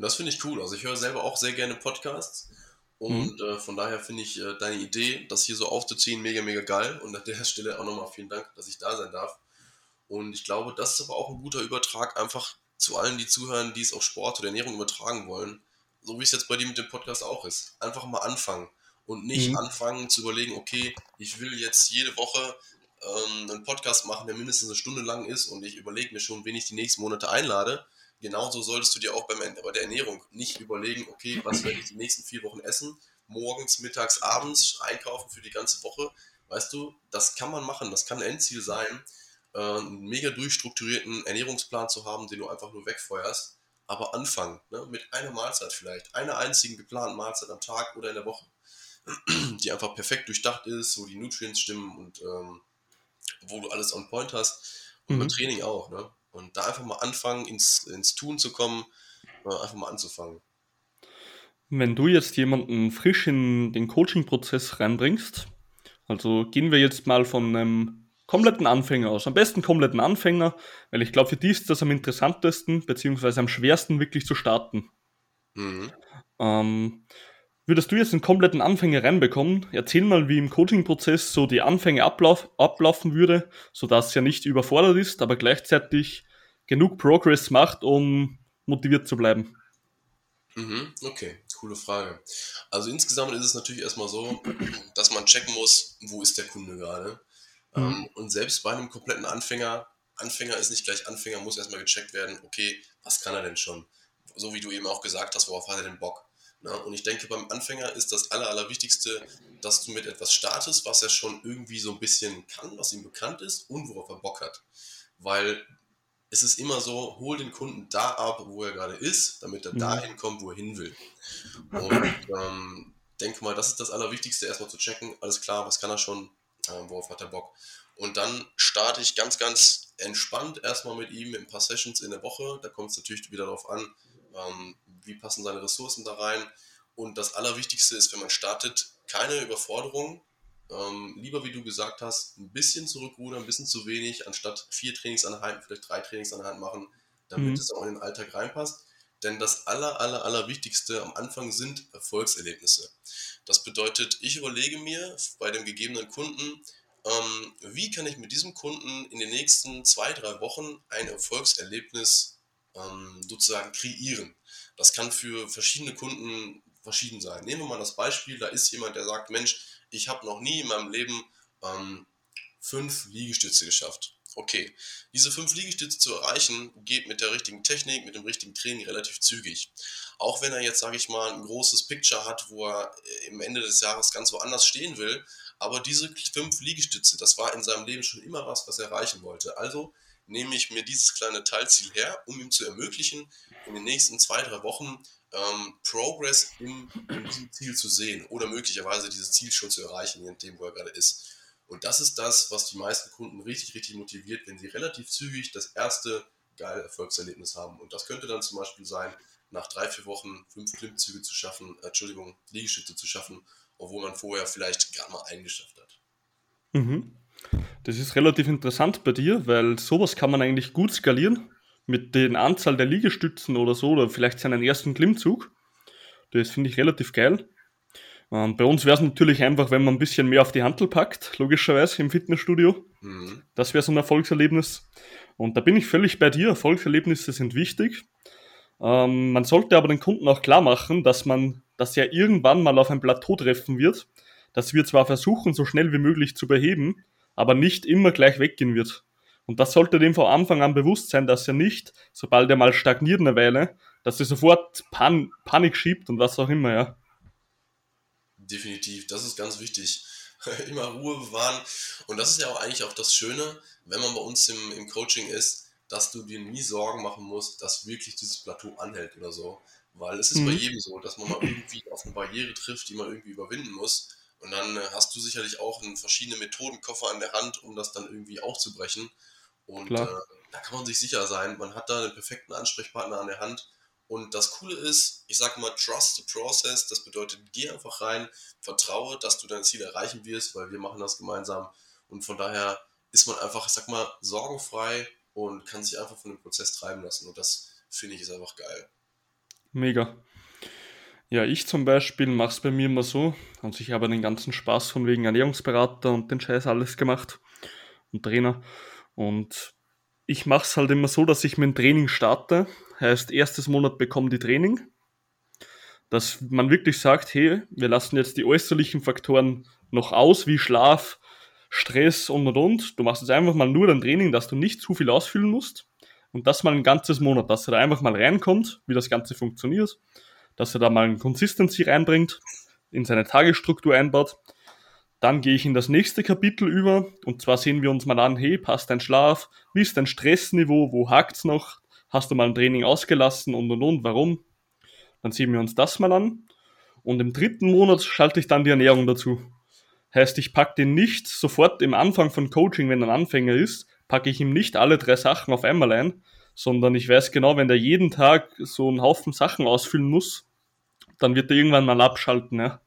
Und das finde ich cool. Also ich höre selber auch sehr gerne Podcasts. Und mhm. äh, von daher finde ich äh, deine Idee, das hier so aufzuziehen, mega, mega geil. Und an der Stelle auch nochmal vielen Dank, dass ich da sein darf. Und ich glaube, das ist aber auch ein guter Übertrag einfach zu allen, die zuhören, die es auf Sport oder Ernährung übertragen wollen. So wie es jetzt bei dir mit dem Podcast auch ist. Einfach mal anfangen und nicht mhm. anfangen zu überlegen, okay, ich will jetzt jede Woche ähm, einen Podcast machen, der mindestens eine Stunde lang ist und ich überlege mir schon, wen ich die nächsten Monate einlade. Genauso solltest du dir auch beim, bei der Ernährung nicht überlegen, okay, was werde ich die nächsten vier Wochen essen? Morgens, mittags, abends einkaufen für die ganze Woche. Weißt du, das kann man machen, das kann ein Endziel sein äh, einen mega durchstrukturierten Ernährungsplan zu haben, den du einfach nur wegfeuerst. Aber anfangen, ne, mit einer Mahlzeit vielleicht, einer einzigen geplanten Mahlzeit am Tag oder in der Woche, die einfach perfekt durchdacht ist, wo die Nutrients stimmen und ähm, wo du alles on point hast. Und mhm. beim Training auch. Ne? Und da einfach mal anfangen, ins, ins Tun zu kommen, äh, einfach mal anzufangen. Wenn du jetzt jemanden frisch in den Coaching-Prozess reinbringst, also gehen wir jetzt mal von einem kompletten Anfänger aus. Am besten kompletten Anfänger, weil ich glaube, für die ist das am interessantesten, beziehungsweise am schwersten wirklich zu starten. Mhm. Ähm, würdest du jetzt einen kompletten Anfänger reinbekommen? Erzähl mal, wie im Coaching-Prozess so die Anfänge ablauf, ablaufen würde, sodass er nicht überfordert ist, aber gleichzeitig genug Progress macht, um motiviert zu bleiben. Mhm, okay, coole Frage. Also insgesamt ist es natürlich erstmal so, dass man checken muss, wo ist der Kunde gerade. Mhm. Ähm, und selbst bei einem kompletten Anfänger, Anfänger ist nicht gleich Anfänger, muss erstmal gecheckt werden, okay, was kann er denn schon? So wie du eben auch gesagt hast, worauf hat er denn Bock? Na, und ich denke, beim Anfänger ist das Aller, Allerwichtigste, dass du mit etwas startest, was er schon irgendwie so ein bisschen kann, was ihm bekannt ist und worauf er Bock hat. Weil es ist immer so, hol den Kunden da ab, wo er gerade ist, damit er mhm. dahin kommt, wo er hin will. Und ähm, denke mal, das ist das Allerwichtigste, erstmal zu checken, alles klar, was kann er schon, äh, worauf hat er Bock. Und dann starte ich ganz, ganz entspannt erstmal mit ihm ein paar Sessions in der Woche. Da kommt es natürlich wieder darauf an, ähm, wie passen seine Ressourcen da rein. Und das Allerwichtigste ist, wenn man startet, keine Überforderung. Ähm, lieber, wie du gesagt hast, ein bisschen zurückrudern, ein bisschen zu wenig, anstatt vier Trainingseinheiten, vielleicht drei Trainingseinheiten machen, damit mhm. es auch in den Alltag reinpasst. Denn das aller, aller, aller Wichtigste am Anfang sind Erfolgserlebnisse. Das bedeutet, ich überlege mir bei dem gegebenen Kunden, ähm, wie kann ich mit diesem Kunden in den nächsten zwei, drei Wochen ein Erfolgserlebnis ähm, sozusagen kreieren. Das kann für verschiedene Kunden verschieden sein. Nehmen wir mal das Beispiel, da ist jemand, der sagt, Mensch, ich habe noch nie in meinem Leben ähm, fünf Liegestütze geschafft. Okay, diese fünf Liegestütze zu erreichen, geht mit der richtigen Technik, mit dem richtigen Training relativ zügig. Auch wenn er jetzt, sage ich mal, ein großes Picture hat, wo er äh, im Ende des Jahres ganz woanders stehen will, aber diese fünf Liegestütze, das war in seinem Leben schon immer was, was er erreichen wollte. Also nehme ich mir dieses kleine Teilziel her, um ihm zu ermöglichen, in den nächsten zwei, drei Wochen ähm, Progress in, in diesem Ziel zu sehen oder möglicherweise dieses Ziel schon zu erreichen, je nachdem, wo er gerade ist. Und das ist das, was die meisten Kunden richtig, richtig motiviert, wenn sie relativ zügig das erste geile Erfolgserlebnis haben. Und das könnte dann zum Beispiel sein, nach drei, vier Wochen fünf Klimmzüge zu schaffen, äh, Entschuldigung, Liegestütze zu schaffen, obwohl man vorher vielleicht gerade mal einen geschafft hat. Mhm. Das ist relativ interessant bei dir, weil sowas kann man eigentlich gut skalieren mit den Anzahl der Liegestützen oder so, oder vielleicht seinen ersten Klimmzug. Das finde ich relativ geil. Ähm, bei uns wäre es natürlich einfach, wenn man ein bisschen mehr auf die Handel packt, logischerweise im Fitnessstudio. Mhm. Das wäre so ein Erfolgserlebnis. Und da bin ich völlig bei dir. Erfolgserlebnisse sind wichtig. Ähm, man sollte aber den Kunden auch klar machen, dass man, dass er irgendwann mal auf ein Plateau treffen wird, das wir zwar versuchen, so schnell wie möglich zu beheben, aber nicht immer gleich weggehen wird. Und das sollte dem von Anfang an bewusst sein, dass er nicht, sobald er mal stagniert eine Weile, dass er sofort Pan Panik schiebt und was auch immer, ja. Definitiv, das ist ganz wichtig. immer Ruhe bewahren. Und das ist ja auch eigentlich auch das Schöne, wenn man bei uns im, im Coaching ist, dass du dir nie Sorgen machen musst, dass wirklich dieses Plateau anhält oder so. Weil es ist mhm. bei jedem so, dass man mal irgendwie auf eine Barriere trifft, die man irgendwie überwinden muss. Und dann äh, hast du sicherlich auch einen verschiedene Methodenkoffer an der Hand, um das dann irgendwie aufzubrechen. Und äh, da kann man sich sicher sein, man hat da einen perfekten Ansprechpartner an der Hand. Und das Coole ist, ich sage mal, trust the process. Das bedeutet, geh einfach rein, vertraue, dass du dein Ziel erreichen wirst, weil wir machen das gemeinsam. Und von daher ist man einfach, ich sag mal, sorgenfrei und kann sich einfach von dem Prozess treiben lassen. Und das finde ich ist einfach geil. Mega. Ja, ich zum Beispiel mache es bei mir immer so. Also ich habe den ganzen Spaß von wegen Ernährungsberater und den Scheiß alles gemacht und Trainer. Und ich mache es halt immer so, dass ich mein Training starte. Heißt, erstes Monat bekommen die Training. Dass man wirklich sagt, hey, wir lassen jetzt die äußerlichen Faktoren noch aus, wie Schlaf, Stress und und und. Du machst jetzt einfach mal nur dein Training, dass du nicht zu viel ausfüllen musst. Und das mal ein ganzes Monat, dass er da einfach mal reinkommt, wie das Ganze funktioniert. Dass er da mal ein Consistency reinbringt, in seine Tagesstruktur einbaut. Dann gehe ich in das nächste Kapitel über. Und zwar sehen wir uns mal an, hey, passt dein Schlaf, wie ist dein Stressniveau, wo hakt's noch, hast du mal ein Training ausgelassen? Und und und, warum? Dann sehen wir uns das mal an. Und im dritten Monat schalte ich dann die Ernährung dazu. Heißt, ich packe den nicht sofort im Anfang von Coaching, wenn er ein Anfänger ist, packe ich ihm nicht alle drei Sachen auf einmal ein, sondern ich weiß genau, wenn der jeden Tag so einen Haufen Sachen ausfüllen muss, dann wird er irgendwann mal abschalten, ja.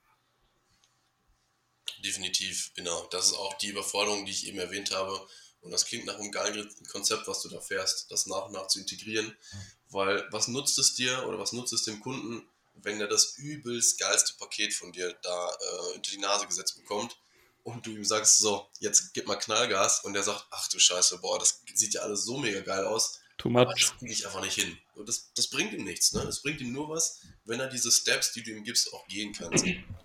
Definitiv, genau. Das ist auch die Überforderung, die ich eben erwähnt habe. Und das klingt nach einem geilen Konzept, was du da fährst, das nach und nach zu integrieren. Weil was nutzt es dir oder was nutzt es dem Kunden, wenn er das übelst geilste Paket von dir da äh, unter die Nase gesetzt bekommt und du ihm sagst, so, jetzt gib mal Knallgas und er sagt, ach du Scheiße, boah, das sieht ja alles so mega geil aus. Too much. Aber das kriege ich einfach nicht hin. Und das, das bringt ihm nichts. Ne? Das bringt ihm nur was, wenn er diese Steps, die du ihm gibst, auch gehen kann.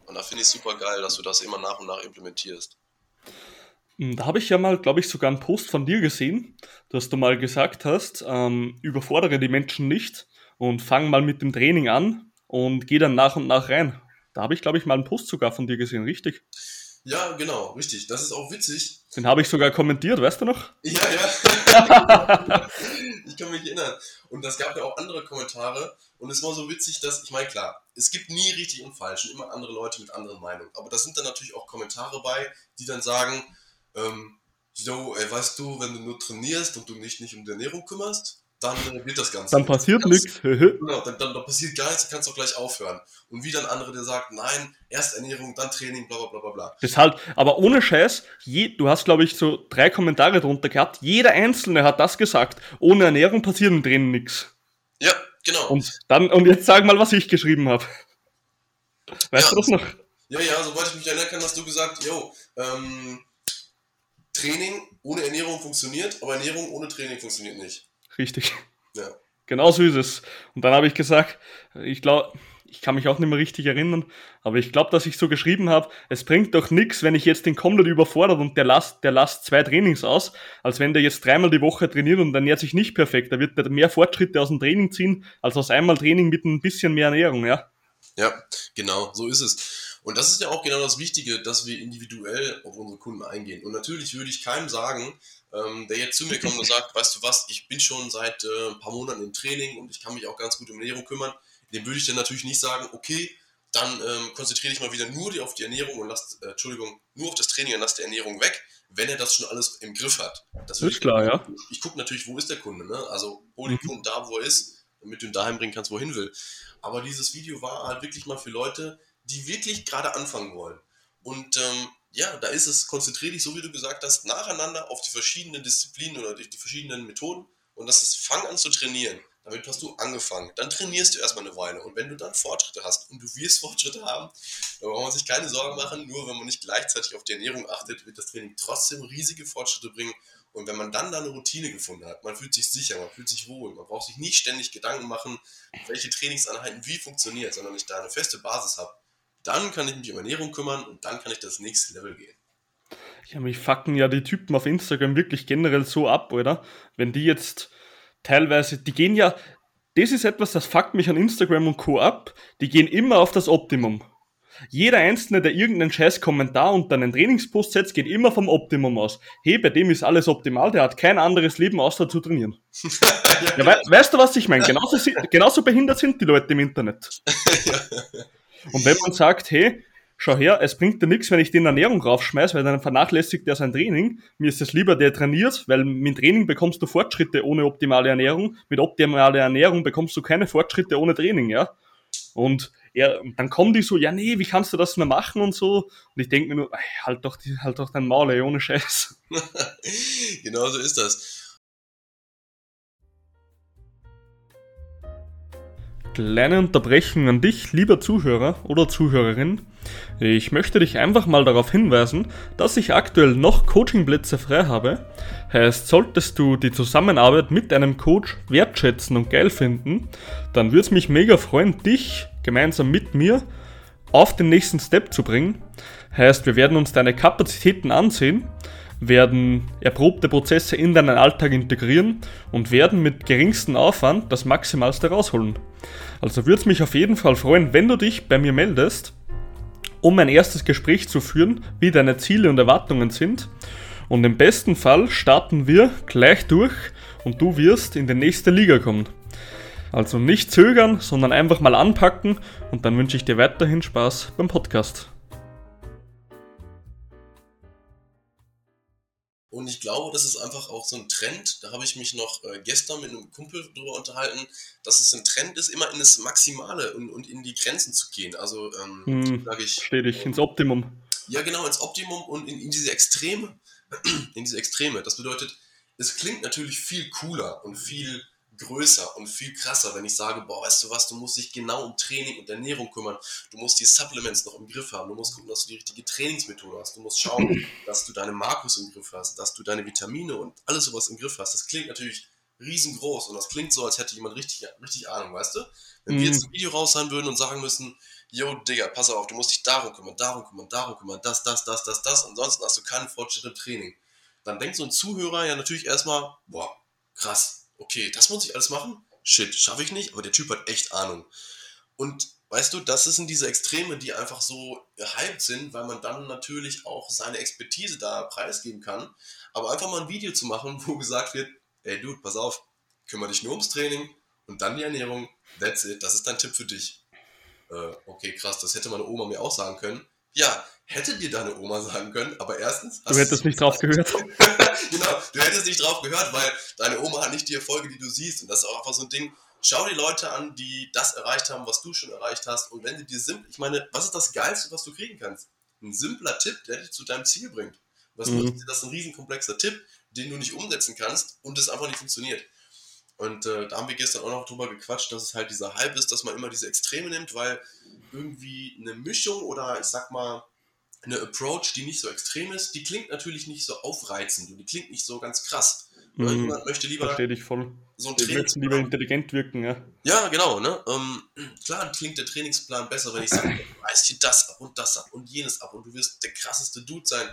Und da finde ich super geil, dass du das immer nach und nach implementierst. Hm, da habe ich ja mal, glaube ich, sogar einen Post von dir gesehen, dass du mal gesagt hast, ähm, überfordere die Menschen nicht und fang mal mit dem Training an und geh dann nach und nach rein. Da habe ich, glaube ich, mal einen Post sogar von dir gesehen, richtig? Ja, genau, richtig. Das ist auch witzig. Den habe ich sogar kommentiert, weißt du noch? Ja, ja. ich kann mich erinnern. Und das gab ja auch andere Kommentare. Und es war so witzig, dass, ich meine, klar, es gibt nie richtig und falsch und immer andere Leute mit anderen Meinungen. Aber da sind dann natürlich auch Kommentare bei, die dann sagen, ähm, so, ey, weißt du, wenn du nur trainierst und du dich nicht um die Ernährung kümmerst, dann äh, wird das Ganze. Dann passiert nichts. genau, dann, dann, dann, passiert gar nichts, kannst du auch gleich aufhören. Und wie dann andere, der sagt, nein, erst Ernährung, dann Training, bla bla bla bla. Deshalb, aber ohne Scheiß, je, du hast, glaube ich, so drei Kommentare drunter gehabt. Jeder Einzelne hat das gesagt. Ohne Ernährung passiert im Training nichts. Ja, genau. Und dann, und jetzt sag mal, was ich geschrieben habe. Weißt ja, du das noch? Ja, ja, soweit ich mich erinnern kann, hast du gesagt, yo, ähm, Training ohne Ernährung funktioniert, aber Ernährung ohne Training funktioniert nicht. Richtig. Ja. Genau so ist es. Und dann habe ich gesagt, ich glaube, ich kann mich auch nicht mehr richtig erinnern, aber ich glaube, dass ich so geschrieben habe, es bringt doch nichts, wenn ich jetzt den komplett überfordert und der lasst, der lasst zwei Trainings aus, als wenn der jetzt dreimal die Woche trainiert und ernährt sich nicht perfekt. Da wird der mehr Fortschritte aus dem Training ziehen, als aus einmal Training mit ein bisschen mehr Ernährung, ja. Ja, genau, so ist es. Und das ist ja auch genau das Wichtige, dass wir individuell auf unsere Kunden eingehen. Und natürlich würde ich keinem sagen, ähm, der jetzt zu mir kommt und sagt, weißt du was, ich bin schon seit äh, ein paar Monaten im Training und ich kann mich auch ganz gut um Ernährung kümmern, dem würde ich dann natürlich nicht sagen, okay, dann ähm, konzentriere dich mal wieder nur auf die Ernährung und lass, äh, Entschuldigung, nur auf das Training und lass die Ernährung weg, wenn er das schon alles im Griff hat. Das ist klar, ja. Ich gucke natürlich, wo ist der Kunde, ne? Also hol den. Kunden da, wo er ist, damit du ihn daheim bringen kannst, wohin will. Aber dieses Video war halt wirklich mal für Leute, die wirklich gerade anfangen wollen. Und ähm, ja, da ist es, konzentriere dich, so wie du gesagt hast, nacheinander auf die verschiedenen Disziplinen oder die, verschiedenen Methoden und das ist, fang an zu trainieren. Damit hast du angefangen. Dann trainierst du erstmal eine Weile. Und wenn du dann Fortschritte hast, und du wirst Fortschritte haben, dann braucht man sich keine Sorgen machen. Nur wenn man nicht gleichzeitig auf die Ernährung achtet, wird das Training trotzdem riesige Fortschritte bringen. Und wenn man dann da eine Routine gefunden hat, man fühlt sich sicher, man fühlt sich wohl, man braucht sich nicht ständig Gedanken machen, welche Trainingseinheiten wie funktioniert, sondern ich da eine feste Basis habe, dann kann ich mich um Ernährung kümmern und dann kann ich das nächste Level gehen. Ja, mich fucken ja die Typen auf Instagram wirklich generell so ab, oder? Wenn die jetzt teilweise, die gehen ja, das ist etwas, das fuckt mich an Instagram und Co. ab, die gehen immer auf das Optimum. Jeder Einzelne, der irgendeinen scheiß Kommentar unter einen Trainingspost setzt, geht immer vom Optimum aus. Hey, bei dem ist alles optimal, der hat kein anderes Leben außer zu trainieren. ja, we weißt du, was ich meine? Genauso, genauso behindert sind die Leute im Internet. Und wenn man sagt, hey, schau her, es bringt dir nichts, wenn ich den Ernährung raufschmeiß, weil dann vernachlässigt er sein Training. Mir ist es lieber, der trainiert, weil mit Training bekommst du Fortschritte ohne optimale Ernährung. Mit optimaler Ernährung bekommst du keine Fortschritte ohne Training, ja. Und er, dann kommen die so, ja nee, wie kannst du das mehr machen und so. Und ich denke mir nur, halt doch, halt doch dein Maul, ey, ohne Scheiß. genau so ist das. Kleine Unterbrechung an dich, lieber Zuhörer oder Zuhörerin. Ich möchte dich einfach mal darauf hinweisen, dass ich aktuell noch Coachingplätze frei habe. Heißt, solltest du die Zusammenarbeit mit einem Coach wertschätzen und geil finden, dann würde es mich mega freuen, dich gemeinsam mit mir auf den nächsten Step zu bringen. Heißt, wir werden uns deine Kapazitäten ansehen, werden erprobte Prozesse in deinen Alltag integrieren und werden mit geringstem Aufwand das Maximalste rausholen. Also würde es mich auf jeden Fall freuen, wenn du dich bei mir meldest, um ein erstes Gespräch zu führen, wie deine Ziele und Erwartungen sind. Und im besten Fall starten wir gleich durch und du wirst in die nächste Liga kommen. Also nicht zögern, sondern einfach mal anpacken und dann wünsche ich dir weiterhin Spaß beim Podcast. Und ich glaube, das ist einfach auch so ein Trend. Da habe ich mich noch äh, gestern mit einem Kumpel drüber unterhalten, dass es ein Trend ist, immer in das Maximale und, und in die Grenzen zu gehen. Also, ähm, hm, sage ich. Stetig, ins Optimum. Ja, genau, ins Optimum und in, in diese Extreme. in diese Extreme. Das bedeutet, es klingt natürlich viel cooler und viel größer und viel krasser, wenn ich sage, boah, weißt du was, du musst dich genau um Training und Ernährung kümmern, du musst die Supplements noch im Griff haben, du musst gucken, dass du die richtige Trainingsmethode hast, du musst schauen, dass du deine Makros im Griff hast, dass du deine Vitamine und alles sowas im Griff hast. Das klingt natürlich riesengroß und das klingt so, als hätte jemand richtig, richtig Ahnung, weißt du? Wenn mm. wir jetzt ein Video raushauen würden und sagen müssen, yo, Digga, pass auf, du musst dich darum kümmern, darum kümmern, darum kümmern, das, das, das, das, das, ansonsten hast du keinen Fortschritt im Training. Dann denkt so ein Zuhörer ja natürlich erstmal, boah, krass, okay, das muss ich alles machen? Shit, schaffe ich nicht, aber der Typ hat echt Ahnung. Und weißt du, das sind diese Extreme, die einfach so gehypt sind, weil man dann natürlich auch seine Expertise da preisgeben kann. Aber einfach mal ein Video zu machen, wo gesagt wird, ey Dude, pass auf, kümmere dich nur ums Training und dann die Ernährung, that's it, das ist dein Tipp für dich. Äh, okay, krass, das hätte meine Oma mir auch sagen können. Ja, hätte dir deine Oma sagen können, aber erstens. du hättest nicht drauf gehört. genau, du hättest nicht drauf gehört, weil deine Oma hat nicht die Erfolge, die du siehst. Und das ist auch einfach so ein Ding. Schau die Leute an, die das erreicht haben, was du schon erreicht hast. Und wenn sie dir simpel, ich meine, was ist das Geilste, was du kriegen kannst? Ein simpler Tipp, der dich zu deinem Ziel bringt. Was mhm. Das ist ein riesenkomplexer Tipp, den du nicht umsetzen kannst und das einfach nicht funktioniert. Und äh, da haben wir gestern auch noch drüber gequatscht, dass es halt dieser Hype ist, dass man immer diese Extreme nimmt, weil irgendwie eine Mischung oder ich sag mal eine Approach, die nicht so extrem ist, die klingt natürlich nicht so aufreizend und die klingt nicht so ganz krass. Mhm. Jemand möchte lieber Verstehe dich voll. so ein Die möchten lieber intelligent wirken, ja. Ja, genau. Ne? Ähm, klar klingt der Trainingsplan besser, wenn ich sage, du reißt dir das ab und das ab und jenes ab und du wirst der krasseste Dude sein.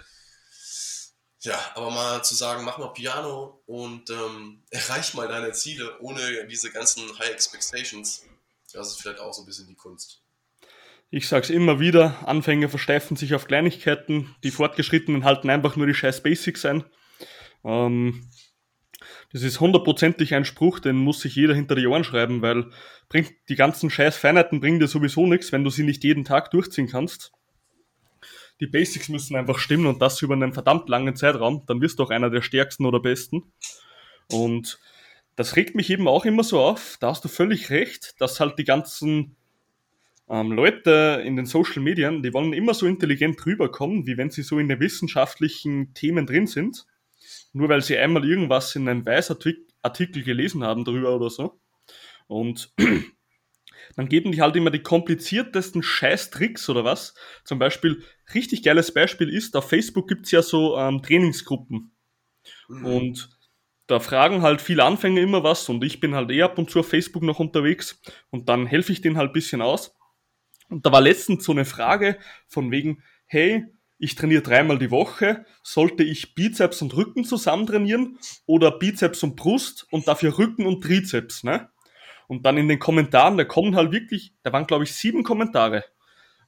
Ja, aber mal zu sagen, mach mal Piano und ähm, erreich mal deine Ziele ohne diese ganzen High Expectations, das ist vielleicht auch so ein bisschen die Kunst. Ich sag's immer wieder, Anfänger versteifen sich auf Kleinigkeiten, die Fortgeschrittenen halten einfach nur die scheiß Basics ein. Ähm, das ist hundertprozentig ein Spruch, den muss sich jeder hinter die Ohren schreiben, weil bringt die ganzen scheiß Feinheiten bringen dir sowieso nichts, wenn du sie nicht jeden Tag durchziehen kannst. Die Basics müssen einfach stimmen und das über einen verdammt langen Zeitraum, dann wirst du auch einer der stärksten oder besten. Und das regt mich eben auch immer so auf, da hast du völlig recht, dass halt die ganzen ähm, Leute in den Social Medien, die wollen immer so intelligent rüberkommen, wie wenn sie so in den wissenschaftlichen Themen drin sind. Nur weil sie einmal irgendwas in einem Weißartikel gelesen haben darüber oder so. Und dann geben die halt immer die kompliziertesten Scheißtricks oder was. Zum Beispiel, richtig geiles Beispiel ist, auf Facebook gibt's ja so ähm, Trainingsgruppen. Mhm. Und da fragen halt viele Anfänger immer was und ich bin halt eh ab und zu auf Facebook noch unterwegs und dann helfe ich denen halt bisschen aus. Und da war letztens so eine Frage von wegen, hey, ich trainiere dreimal die Woche, sollte ich Bizeps und Rücken zusammen trainieren oder Bizeps und Brust und dafür Rücken und Trizeps, ne? Und dann in den Kommentaren, da kommen halt wirklich, da waren glaube ich sieben Kommentare.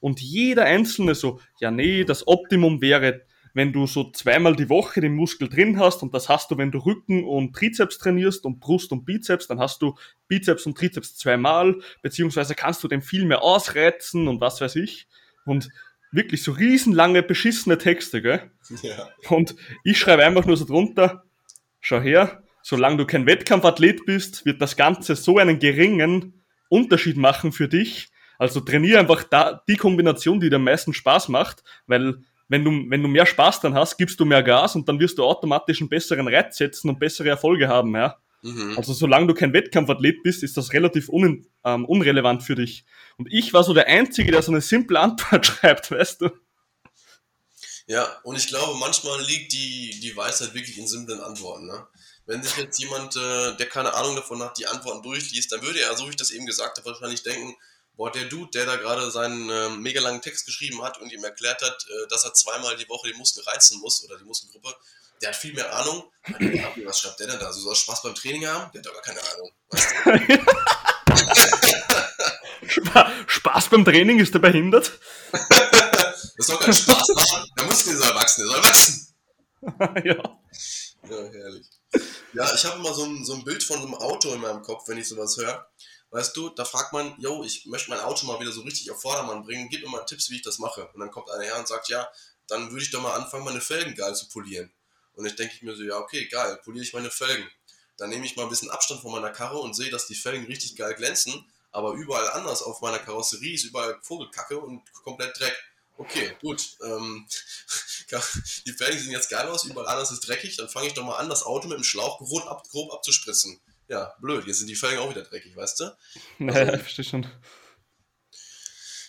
Und jeder einzelne so, ja nee, das Optimum wäre, wenn du so zweimal die Woche den Muskel drin hast und das hast du, wenn du Rücken und Trizeps trainierst und Brust und Bizeps, dann hast du Bizeps und Trizeps zweimal, beziehungsweise kannst du den viel mehr ausreizen und was weiß ich. Und wirklich so riesenlange, beschissene Texte, gell? Ja. Und ich schreibe einfach nur so drunter, schau her, solange du kein Wettkampfathlet bist, wird das Ganze so einen geringen Unterschied machen für dich. Also trainiere einfach da die Kombination, die dir am meisten Spaß macht, weil wenn du, wenn du mehr Spaß dann hast, gibst du mehr Gas und dann wirst du automatisch einen besseren Reiz setzen und bessere Erfolge haben, ja. Mhm. Also solange du kein Wettkampfathlet bist, ist das relativ un, ähm, unrelevant für dich. Und ich war so der Einzige, der so eine simple Antwort schreibt, weißt du? Ja, und ich glaube, manchmal liegt die, die Weisheit wirklich in simplen Antworten. Ne? Wenn sich jetzt jemand, äh, der keine Ahnung davon hat, die Antworten durchliest, dann würde er, so wie ich das eben gesagt habe, wahrscheinlich denken, boah, der Dude, der da gerade seinen äh, mega langen Text geschrieben hat und ihm erklärt hat, äh, dass er zweimal die Woche die Muskel reizen muss oder die Muskelgruppe, der hat viel mehr Ahnung. Was schreibt der denn da? So soll Spaß beim Training haben? Der hat gar keine Ahnung. Spaß beim Training ist der behindert? das soll kein Spaß machen. Der Muskel soll wachsen, der soll wachsen. ja. Ja, herrlich. Ja, ich habe immer so ein, so ein Bild von einem Auto in meinem Kopf, wenn ich sowas höre. Weißt du, da fragt man, yo, ich möchte mein Auto mal wieder so richtig auf Vordermann bringen, gib mir mal Tipps, wie ich das mache. Und dann kommt einer her und sagt, ja, dann würde ich doch mal anfangen, meine Felgen geil zu polieren. Und ich denke mir so, ja, okay, geil, poliere ich meine Felgen. Dann nehme ich mal ein bisschen Abstand von meiner Karre und sehe, dass die Felgen richtig geil glänzen, aber überall anders auf meiner Karosserie ist überall Vogelkacke und komplett Dreck. Okay, gut. Ähm, die Felgen sehen jetzt geil aus, überall anders ist dreckig, dann fange ich doch mal an, das Auto mit dem Schlauch grob, ab, grob abzuspritzen. Ja, blöd, jetzt sind die Felgen auch wieder dreckig, weißt du? Naja, also, ich verstehe schon.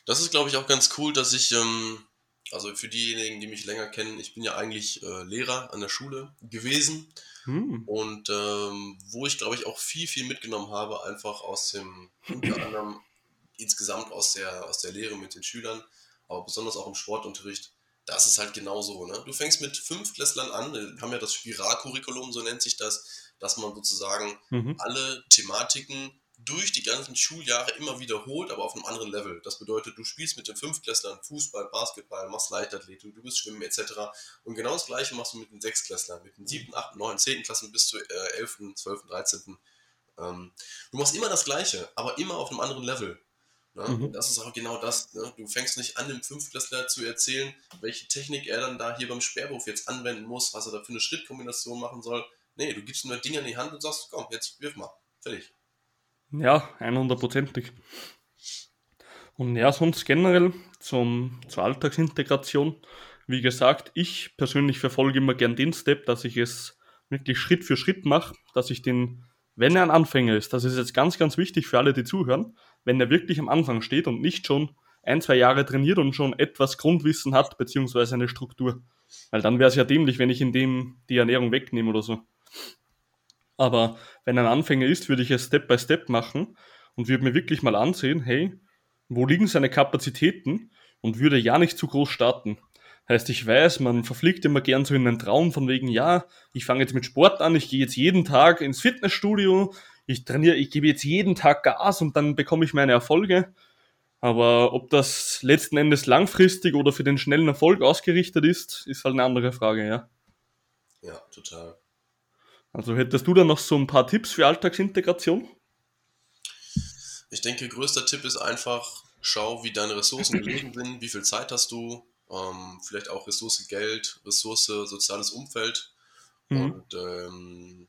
Das ist, glaube ich, auch ganz cool, dass ich, ähm, also für diejenigen, die mich länger kennen, ich bin ja eigentlich äh, Lehrer an der Schule gewesen. Hm. Und ähm, wo ich, glaube ich, auch viel, viel mitgenommen habe, einfach aus dem, unter anderem insgesamt aus der, aus der Lehre mit den Schülern, aber besonders auch im Sportunterricht, das ist halt genauso. Ne? Du fängst mit fünf Klässlern an, wir haben ja das Spiralcurriculum, so nennt sich das, dass man sozusagen mhm. alle Thematiken durch die ganzen Schuljahre immer wiederholt, aber auf einem anderen Level. Das bedeutet, du spielst mit den Fünfklässlern Fußball, Basketball, machst Leichtathletik, du bist Schwimmen etc. Und genau das Gleiche machst du mit den Sechsklässlern, mit den siebten, achten, neunten, zehnten Klassen bis zur äh, elften, zwölften, dreizehnten. Ähm, du machst immer das Gleiche, aber immer auf einem anderen Level. Ne? Mhm. Das ist auch genau das. Ne? Du fängst nicht an, dem Fünftklässler zu erzählen, welche Technik er dann da hier beim Sperrwurf jetzt anwenden muss, was er da für eine Schrittkombination machen soll. Nee, du gibst ihm nur Dinge in die Hand und sagst, komm, jetzt wirf mal. Fertig. Ja, 100%ig. Und ja, sonst generell zum, zur Alltagsintegration. Wie gesagt, ich persönlich verfolge immer gern den Step, dass ich es wirklich Schritt für Schritt mache, dass ich den, wenn er ein Anfänger ist, das ist jetzt ganz, ganz wichtig für alle, die zuhören, wenn er wirklich am Anfang steht und nicht schon ein, zwei Jahre trainiert und schon etwas Grundwissen hat, beziehungsweise eine Struktur. Weil dann wäre es ja dämlich, wenn ich in dem die Ernährung wegnehme oder so. Aber wenn ein Anfänger ist, würde ich es Step by Step machen und würde mir wirklich mal ansehen, hey, wo liegen seine Kapazitäten und würde ja nicht zu groß starten. Heißt, ich weiß, man verfliegt immer gern so in einen Traum von wegen, ja, ich fange jetzt mit Sport an, ich gehe jetzt jeden Tag ins Fitnessstudio, ich trainiere, ich gebe jetzt jeden Tag Gas und dann bekomme ich meine Erfolge. Aber ob das letzten Endes langfristig oder für den schnellen Erfolg ausgerichtet ist, ist halt eine andere Frage, ja. Ja, total. Also hättest du da noch so ein paar Tipps für Alltagsintegration? Ich denke, größter Tipp ist einfach, schau, wie deine Ressourcen gelegen sind, wie viel Zeit hast du, ähm, vielleicht auch Ressource Geld, Ressource soziales Umfeld mhm. und ähm,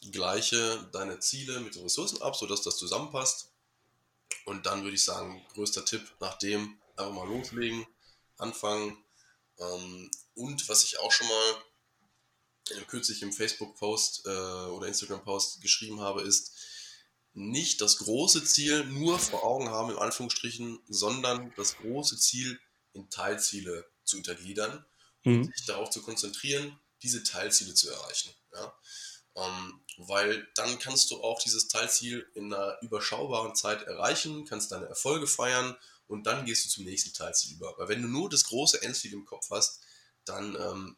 gleiche deine Ziele mit den Ressourcen ab, sodass das zusammenpasst. Und dann würde ich sagen, größter Tipp, nach dem einfach mal loslegen, anfangen. Ähm, und was ich auch schon mal kürzlich im Facebook-Post äh, oder Instagram-Post geschrieben habe, ist, nicht das große Ziel nur vor Augen haben, in Anführungsstrichen, sondern das große Ziel in Teilziele zu untergliedern mhm. und sich darauf zu konzentrieren, diese Teilziele zu erreichen. Ja? Ähm, weil dann kannst du auch dieses Teilziel in einer überschaubaren Zeit erreichen, kannst deine Erfolge feiern und dann gehst du zum nächsten Teilziel über. Weil wenn du nur das große Endziel im Kopf hast, dann ähm,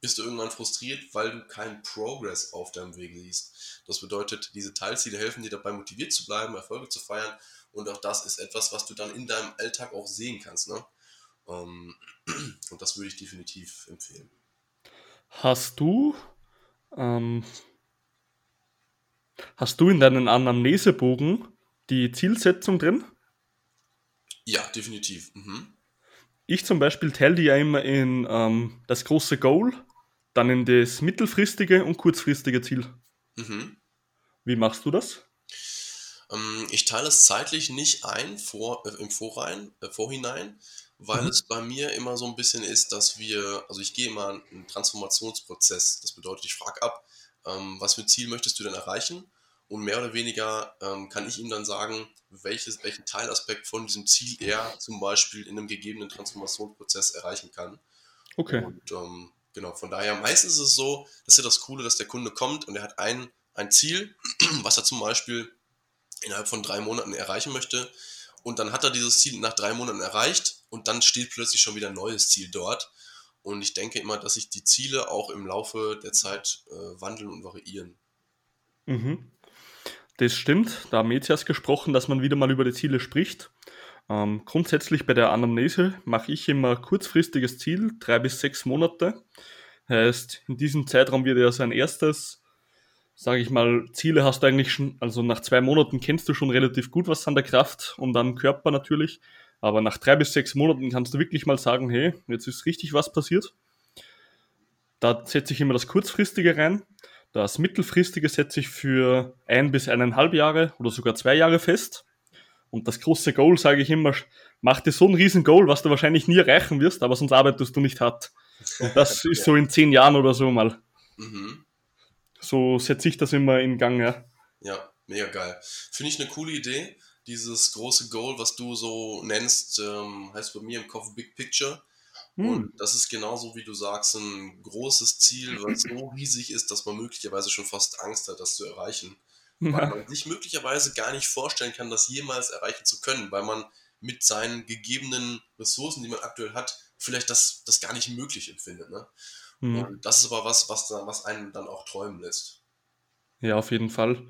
bist du irgendwann frustriert, weil du keinen Progress auf deinem Weg siehst. Das bedeutet, diese Teilziele helfen dir dabei, motiviert zu bleiben, Erfolge zu feiern. Und auch das ist etwas, was du dann in deinem Alltag auch sehen kannst. Ne? Ähm, und das würde ich definitiv empfehlen. Hast du, ähm, hast du in deinen Anamnesebogen die Zielsetzung drin? Ja, definitiv. Mhm. Ich zum Beispiel teile die ja immer in ähm, das große Goal, dann in das mittelfristige und kurzfristige Ziel. Mhm. Wie machst du das? Ähm, ich teile es zeitlich nicht ein vor, äh, im Vorrein, äh, Vorhinein, weil mhm. es bei mir immer so ein bisschen ist, dass wir, also ich gehe immer einen Transformationsprozess. Das bedeutet, ich frage ab, ähm, was für ein Ziel möchtest du denn erreichen? Und mehr oder weniger ähm, kann ich ihm dann sagen, welches, welchen Teilaspekt von diesem Ziel er zum Beispiel in einem gegebenen Transformationsprozess erreichen kann. Okay. Und ähm, genau, von daher meistens ist es so, das ist ja das Coole, dass der Kunde kommt und er hat ein, ein Ziel, was er zum Beispiel innerhalb von drei Monaten erreichen möchte. Und dann hat er dieses Ziel nach drei Monaten erreicht und dann steht plötzlich schon wieder ein neues Ziel dort. Und ich denke immer, dass sich die Ziele auch im Laufe der Zeit äh, wandeln und variieren. Mhm. Das stimmt. Da haben wir jetzt erst gesprochen, dass man wieder mal über die Ziele spricht. Ähm, grundsätzlich bei der Anamnese mache ich immer kurzfristiges Ziel, drei bis sechs Monate. Heißt, in diesem Zeitraum wird ja sein erstes sage ich mal, Ziele hast du eigentlich schon, also nach zwei Monaten kennst du schon relativ gut was an der Kraft und am Körper natürlich. Aber nach drei bis sechs Monaten kannst du wirklich mal sagen, hey, jetzt ist richtig was passiert. Da setze ich immer das Kurzfristige rein. Das Mittelfristige setze ich für ein bis eineinhalb Jahre oder sogar zwei Jahre fest. Und das große Goal, sage ich immer, mach dir so ein riesen Goal, was du wahrscheinlich nie erreichen wirst, aber sonst arbeitest du nicht hart. Und das ist so in zehn Jahren oder so mal. Mhm. So setze ich das immer in Gang, ja. Ja, mega geil. Finde ich eine coole Idee. Dieses große Goal, was du so nennst, ähm, heißt bei mir im Kopf Big Picture. Hm. Und das ist genauso, wie du sagst, ein großes Ziel, was so riesig ist, dass man möglicherweise schon fast Angst hat, das zu erreichen. Ja. Weil man sich möglicherweise gar nicht vorstellen kann, das jemals erreichen zu können, weil man mit seinen gegebenen Ressourcen, die man aktuell hat, vielleicht das, das gar nicht möglich empfindet. Ne? Mhm. Und das ist aber was, was, was einen dann auch träumen lässt. Ja, auf jeden Fall.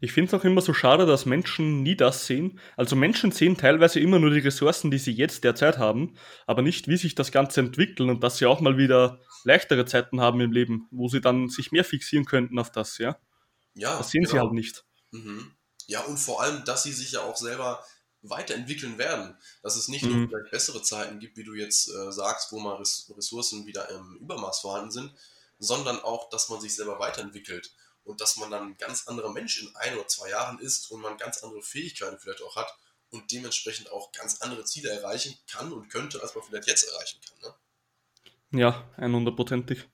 Ich finde es auch immer so schade, dass Menschen nie das sehen. Also Menschen sehen teilweise immer nur die Ressourcen, die sie jetzt derzeit haben, aber nicht, wie sich das Ganze entwickelt und dass sie auch mal wieder leichtere Zeiten haben im Leben, wo sie dann sich mehr fixieren könnten auf das, ja. Ja. Das sehen genau. sie halt nicht. Mhm. Ja, und vor allem, dass sie sich ja auch selber weiterentwickeln werden. Dass es nicht mhm. nur vielleicht bessere Zeiten gibt, wie du jetzt äh, sagst, wo mal Ressourcen wieder im Übermaß vorhanden sind, sondern auch, dass man sich selber weiterentwickelt und dass man dann ein ganz anderer Mensch in ein oder zwei Jahren ist und man ganz andere Fähigkeiten vielleicht auch hat und dementsprechend auch ganz andere Ziele erreichen kann und könnte, als man vielleicht jetzt erreichen kann. Ne? Ja, 100%ig.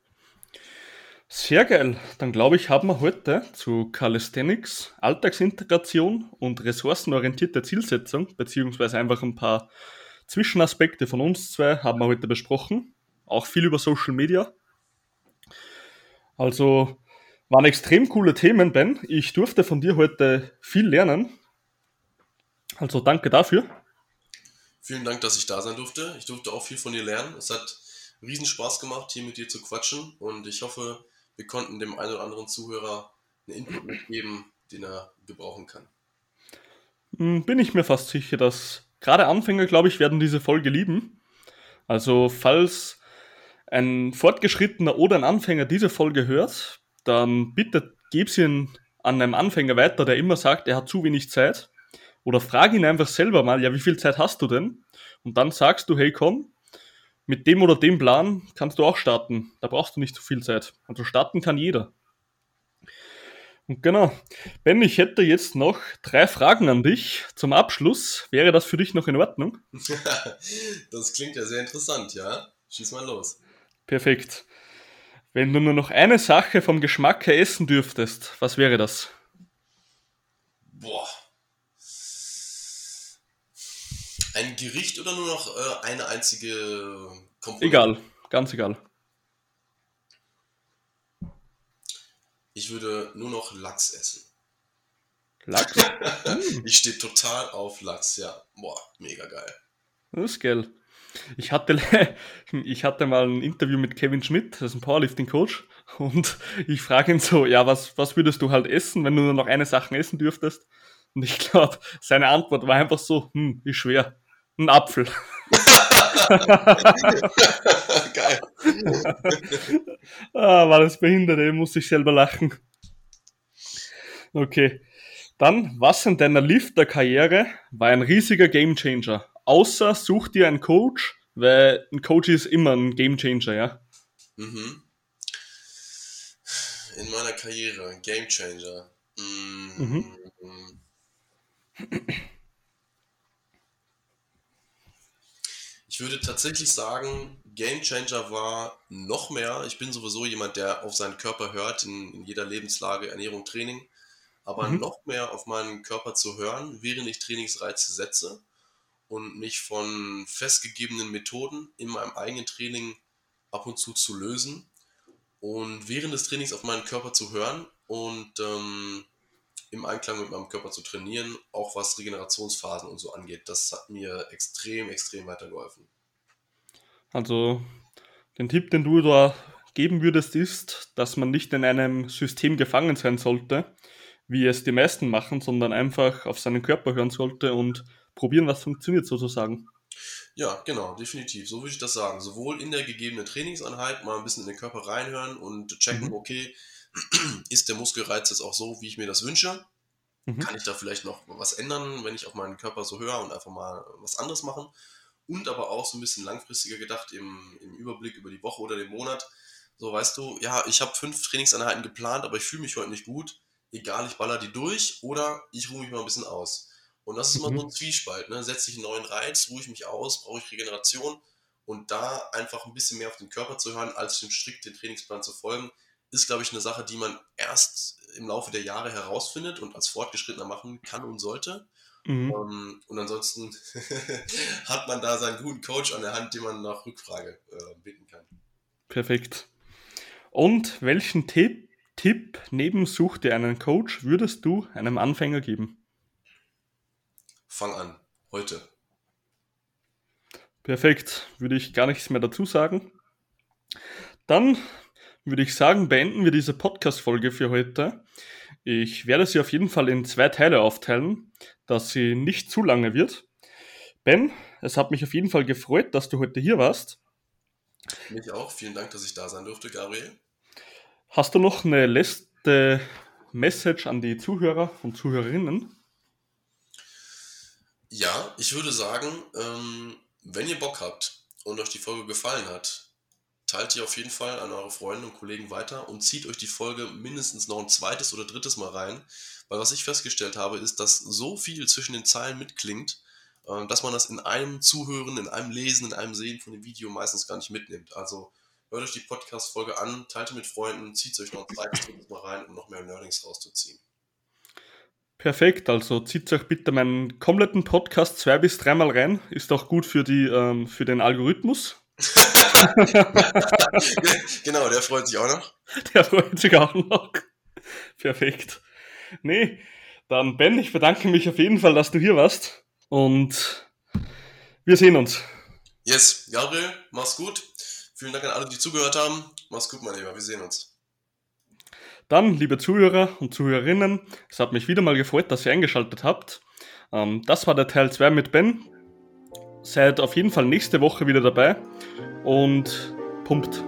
Sehr geil. Dann glaube ich, haben wir heute zu Calisthenics, Alltagsintegration und ressourcenorientierte Zielsetzung, beziehungsweise einfach ein paar Zwischenaspekte von uns zwei, haben wir heute besprochen. Auch viel über Social Media. Also waren extrem coole Themen, Ben. Ich durfte von dir heute viel lernen. Also danke dafür. Vielen Dank, dass ich da sein durfte. Ich durfte auch viel von dir lernen. Es hat riesen Spaß gemacht, hier mit dir zu quatschen und ich hoffe, wir konnten dem einen oder anderen Zuhörer einen Input mitgeben, den er gebrauchen kann. Hm, bin ich mir fast sicher, dass gerade Anfänger, glaube ich, werden diese Folge lieben. Also falls ein Fortgeschrittener oder ein Anfänger diese Folge hört, dann bitte gib sie an einem Anfänger weiter, der immer sagt, er hat zu wenig Zeit. Oder frag ihn einfach selber mal, ja, wie viel Zeit hast du denn? Und dann sagst du, hey, komm, mit dem oder dem Plan kannst du auch starten. Da brauchst du nicht so viel Zeit. Also starten kann jeder. Und genau. Ben, ich hätte jetzt noch drei Fragen an dich zum Abschluss. Wäre das für dich noch in Ordnung? das klingt ja sehr interessant, ja. Schieß mal los. Perfekt. Wenn du nur noch eine Sache vom Geschmack her essen dürftest, was wäre das? Boah, ein Gericht oder nur noch äh, eine einzige Komponente? Egal, ganz egal. Ich würde nur noch Lachs essen. Lachs? ich stehe total auf Lachs, ja. Boah, mega geil. Das ist geil. Ich hatte, ich hatte mal ein Interview mit Kevin Schmidt, das ist ein Powerlifting-Coach, und ich frage ihn so, ja, was, was würdest du halt essen, wenn du nur noch eine Sache essen dürftest? Und ich glaube, seine Antwort war einfach so, hm, wie schwer. Ein Apfel. Geil. ah, war das behindert, ey, muss ich selber lachen. Okay. Dann, was in deiner Lifter-Karriere war ein riesiger Gamechanger? Außer such dir einen Coach, weil ein Coach ist immer ein Gamechanger, ja? Mhm. In meiner Karriere, Gamechanger. Mm, mhm. Ich würde tatsächlich sagen, Gamechanger war noch mehr. Ich bin sowieso jemand, der auf seinen Körper hört, in, in jeder Lebenslage, Ernährung, Training aber mhm. noch mehr auf meinen Körper zu hören, während ich Trainingsreize setze und mich von festgegebenen Methoden in meinem eigenen Training ab und zu zu lösen und während des Trainings auf meinen Körper zu hören und ähm, im Einklang mit meinem Körper zu trainieren, auch was Regenerationsphasen und so angeht. Das hat mir extrem, extrem weitergeholfen. Also den Tipp, den du da geben würdest, ist, dass man nicht in einem System gefangen sein sollte, wie es die meisten machen, sondern einfach auf seinen Körper hören sollte und probieren, was funktioniert sozusagen. Ja, genau, definitiv. So würde ich das sagen. Sowohl in der gegebenen Trainingseinheit mal ein bisschen in den Körper reinhören und checken, mhm. okay, ist der Muskelreiz jetzt auch so, wie ich mir das wünsche? Mhm. Kann ich da vielleicht noch was ändern, wenn ich auf meinen Körper so höre und einfach mal was anderes machen? Und aber auch so ein bisschen langfristiger gedacht im, im Überblick über die Woche oder den Monat. So, weißt du, ja, ich habe fünf Trainingseinheiten geplant, aber ich fühle mich heute nicht gut egal, ich baller die durch oder ich ruhe mich mal ein bisschen aus. Und das ist immer mhm. so ein Zwiespalt. Ne? Setze ich einen neuen Reiz, ruhe ich mich aus, brauche ich Regeneration und da einfach ein bisschen mehr auf den Körper zu hören, als dem strikt den Trainingsplan zu folgen, ist, glaube ich, eine Sache, die man erst im Laufe der Jahre herausfindet und als Fortgeschrittener machen kann und sollte. Mhm. Um, ähm, und ansonsten hat man da seinen guten Coach an der Hand, den man nach Rückfrage äh, bitten kann. Perfekt. Und welchen Tipp Tipp neben Such dir einen Coach würdest du einem Anfänger geben? Fang an, heute. Perfekt, würde ich gar nichts mehr dazu sagen. Dann würde ich sagen, beenden wir diese Podcast-Folge für heute. Ich werde sie auf jeden Fall in zwei Teile aufteilen, dass sie nicht zu lange wird. Ben, es hat mich auf jeden Fall gefreut, dass du heute hier warst. Mich auch. Vielen Dank, dass ich da sein durfte, Gabriel. Hast du noch eine letzte Message an die Zuhörer und Zuhörerinnen? Ja, ich würde sagen, ähm, wenn ihr Bock habt und euch die Folge gefallen hat, teilt die auf jeden Fall an eure Freunde und Kollegen weiter und zieht euch die Folge mindestens noch ein zweites oder drittes Mal rein. Weil was ich festgestellt habe, ist, dass so viel zwischen den Zeilen mitklingt, äh, dass man das in einem Zuhören, in einem Lesen, in einem Sehen von dem Video meistens gar nicht mitnimmt. Also Hört euch die Podcast-Folge an, teilt mit Freunden, zieht euch noch ein zweites Mal rein, um noch mehr Learnings rauszuziehen. Perfekt, also zieht euch bitte meinen kompletten Podcast zwei bis dreimal rein. Ist auch gut für, die, ähm, für den Algorithmus. genau, der freut sich auch noch. Der freut sich auch noch. Perfekt. Nee, dann Ben, ich bedanke mich auf jeden Fall, dass du hier warst. Und wir sehen uns. Yes, Gabriel, mach's gut. Vielen Dank an alle, die zugehört haben. Mach's gut, mein Lieber. Wir sehen uns. Dann, liebe Zuhörer und Zuhörerinnen, es hat mich wieder mal gefreut, dass ihr eingeschaltet habt. Ähm, das war der Teil 2 mit Ben. Seid auf jeden Fall nächste Woche wieder dabei und pumpt.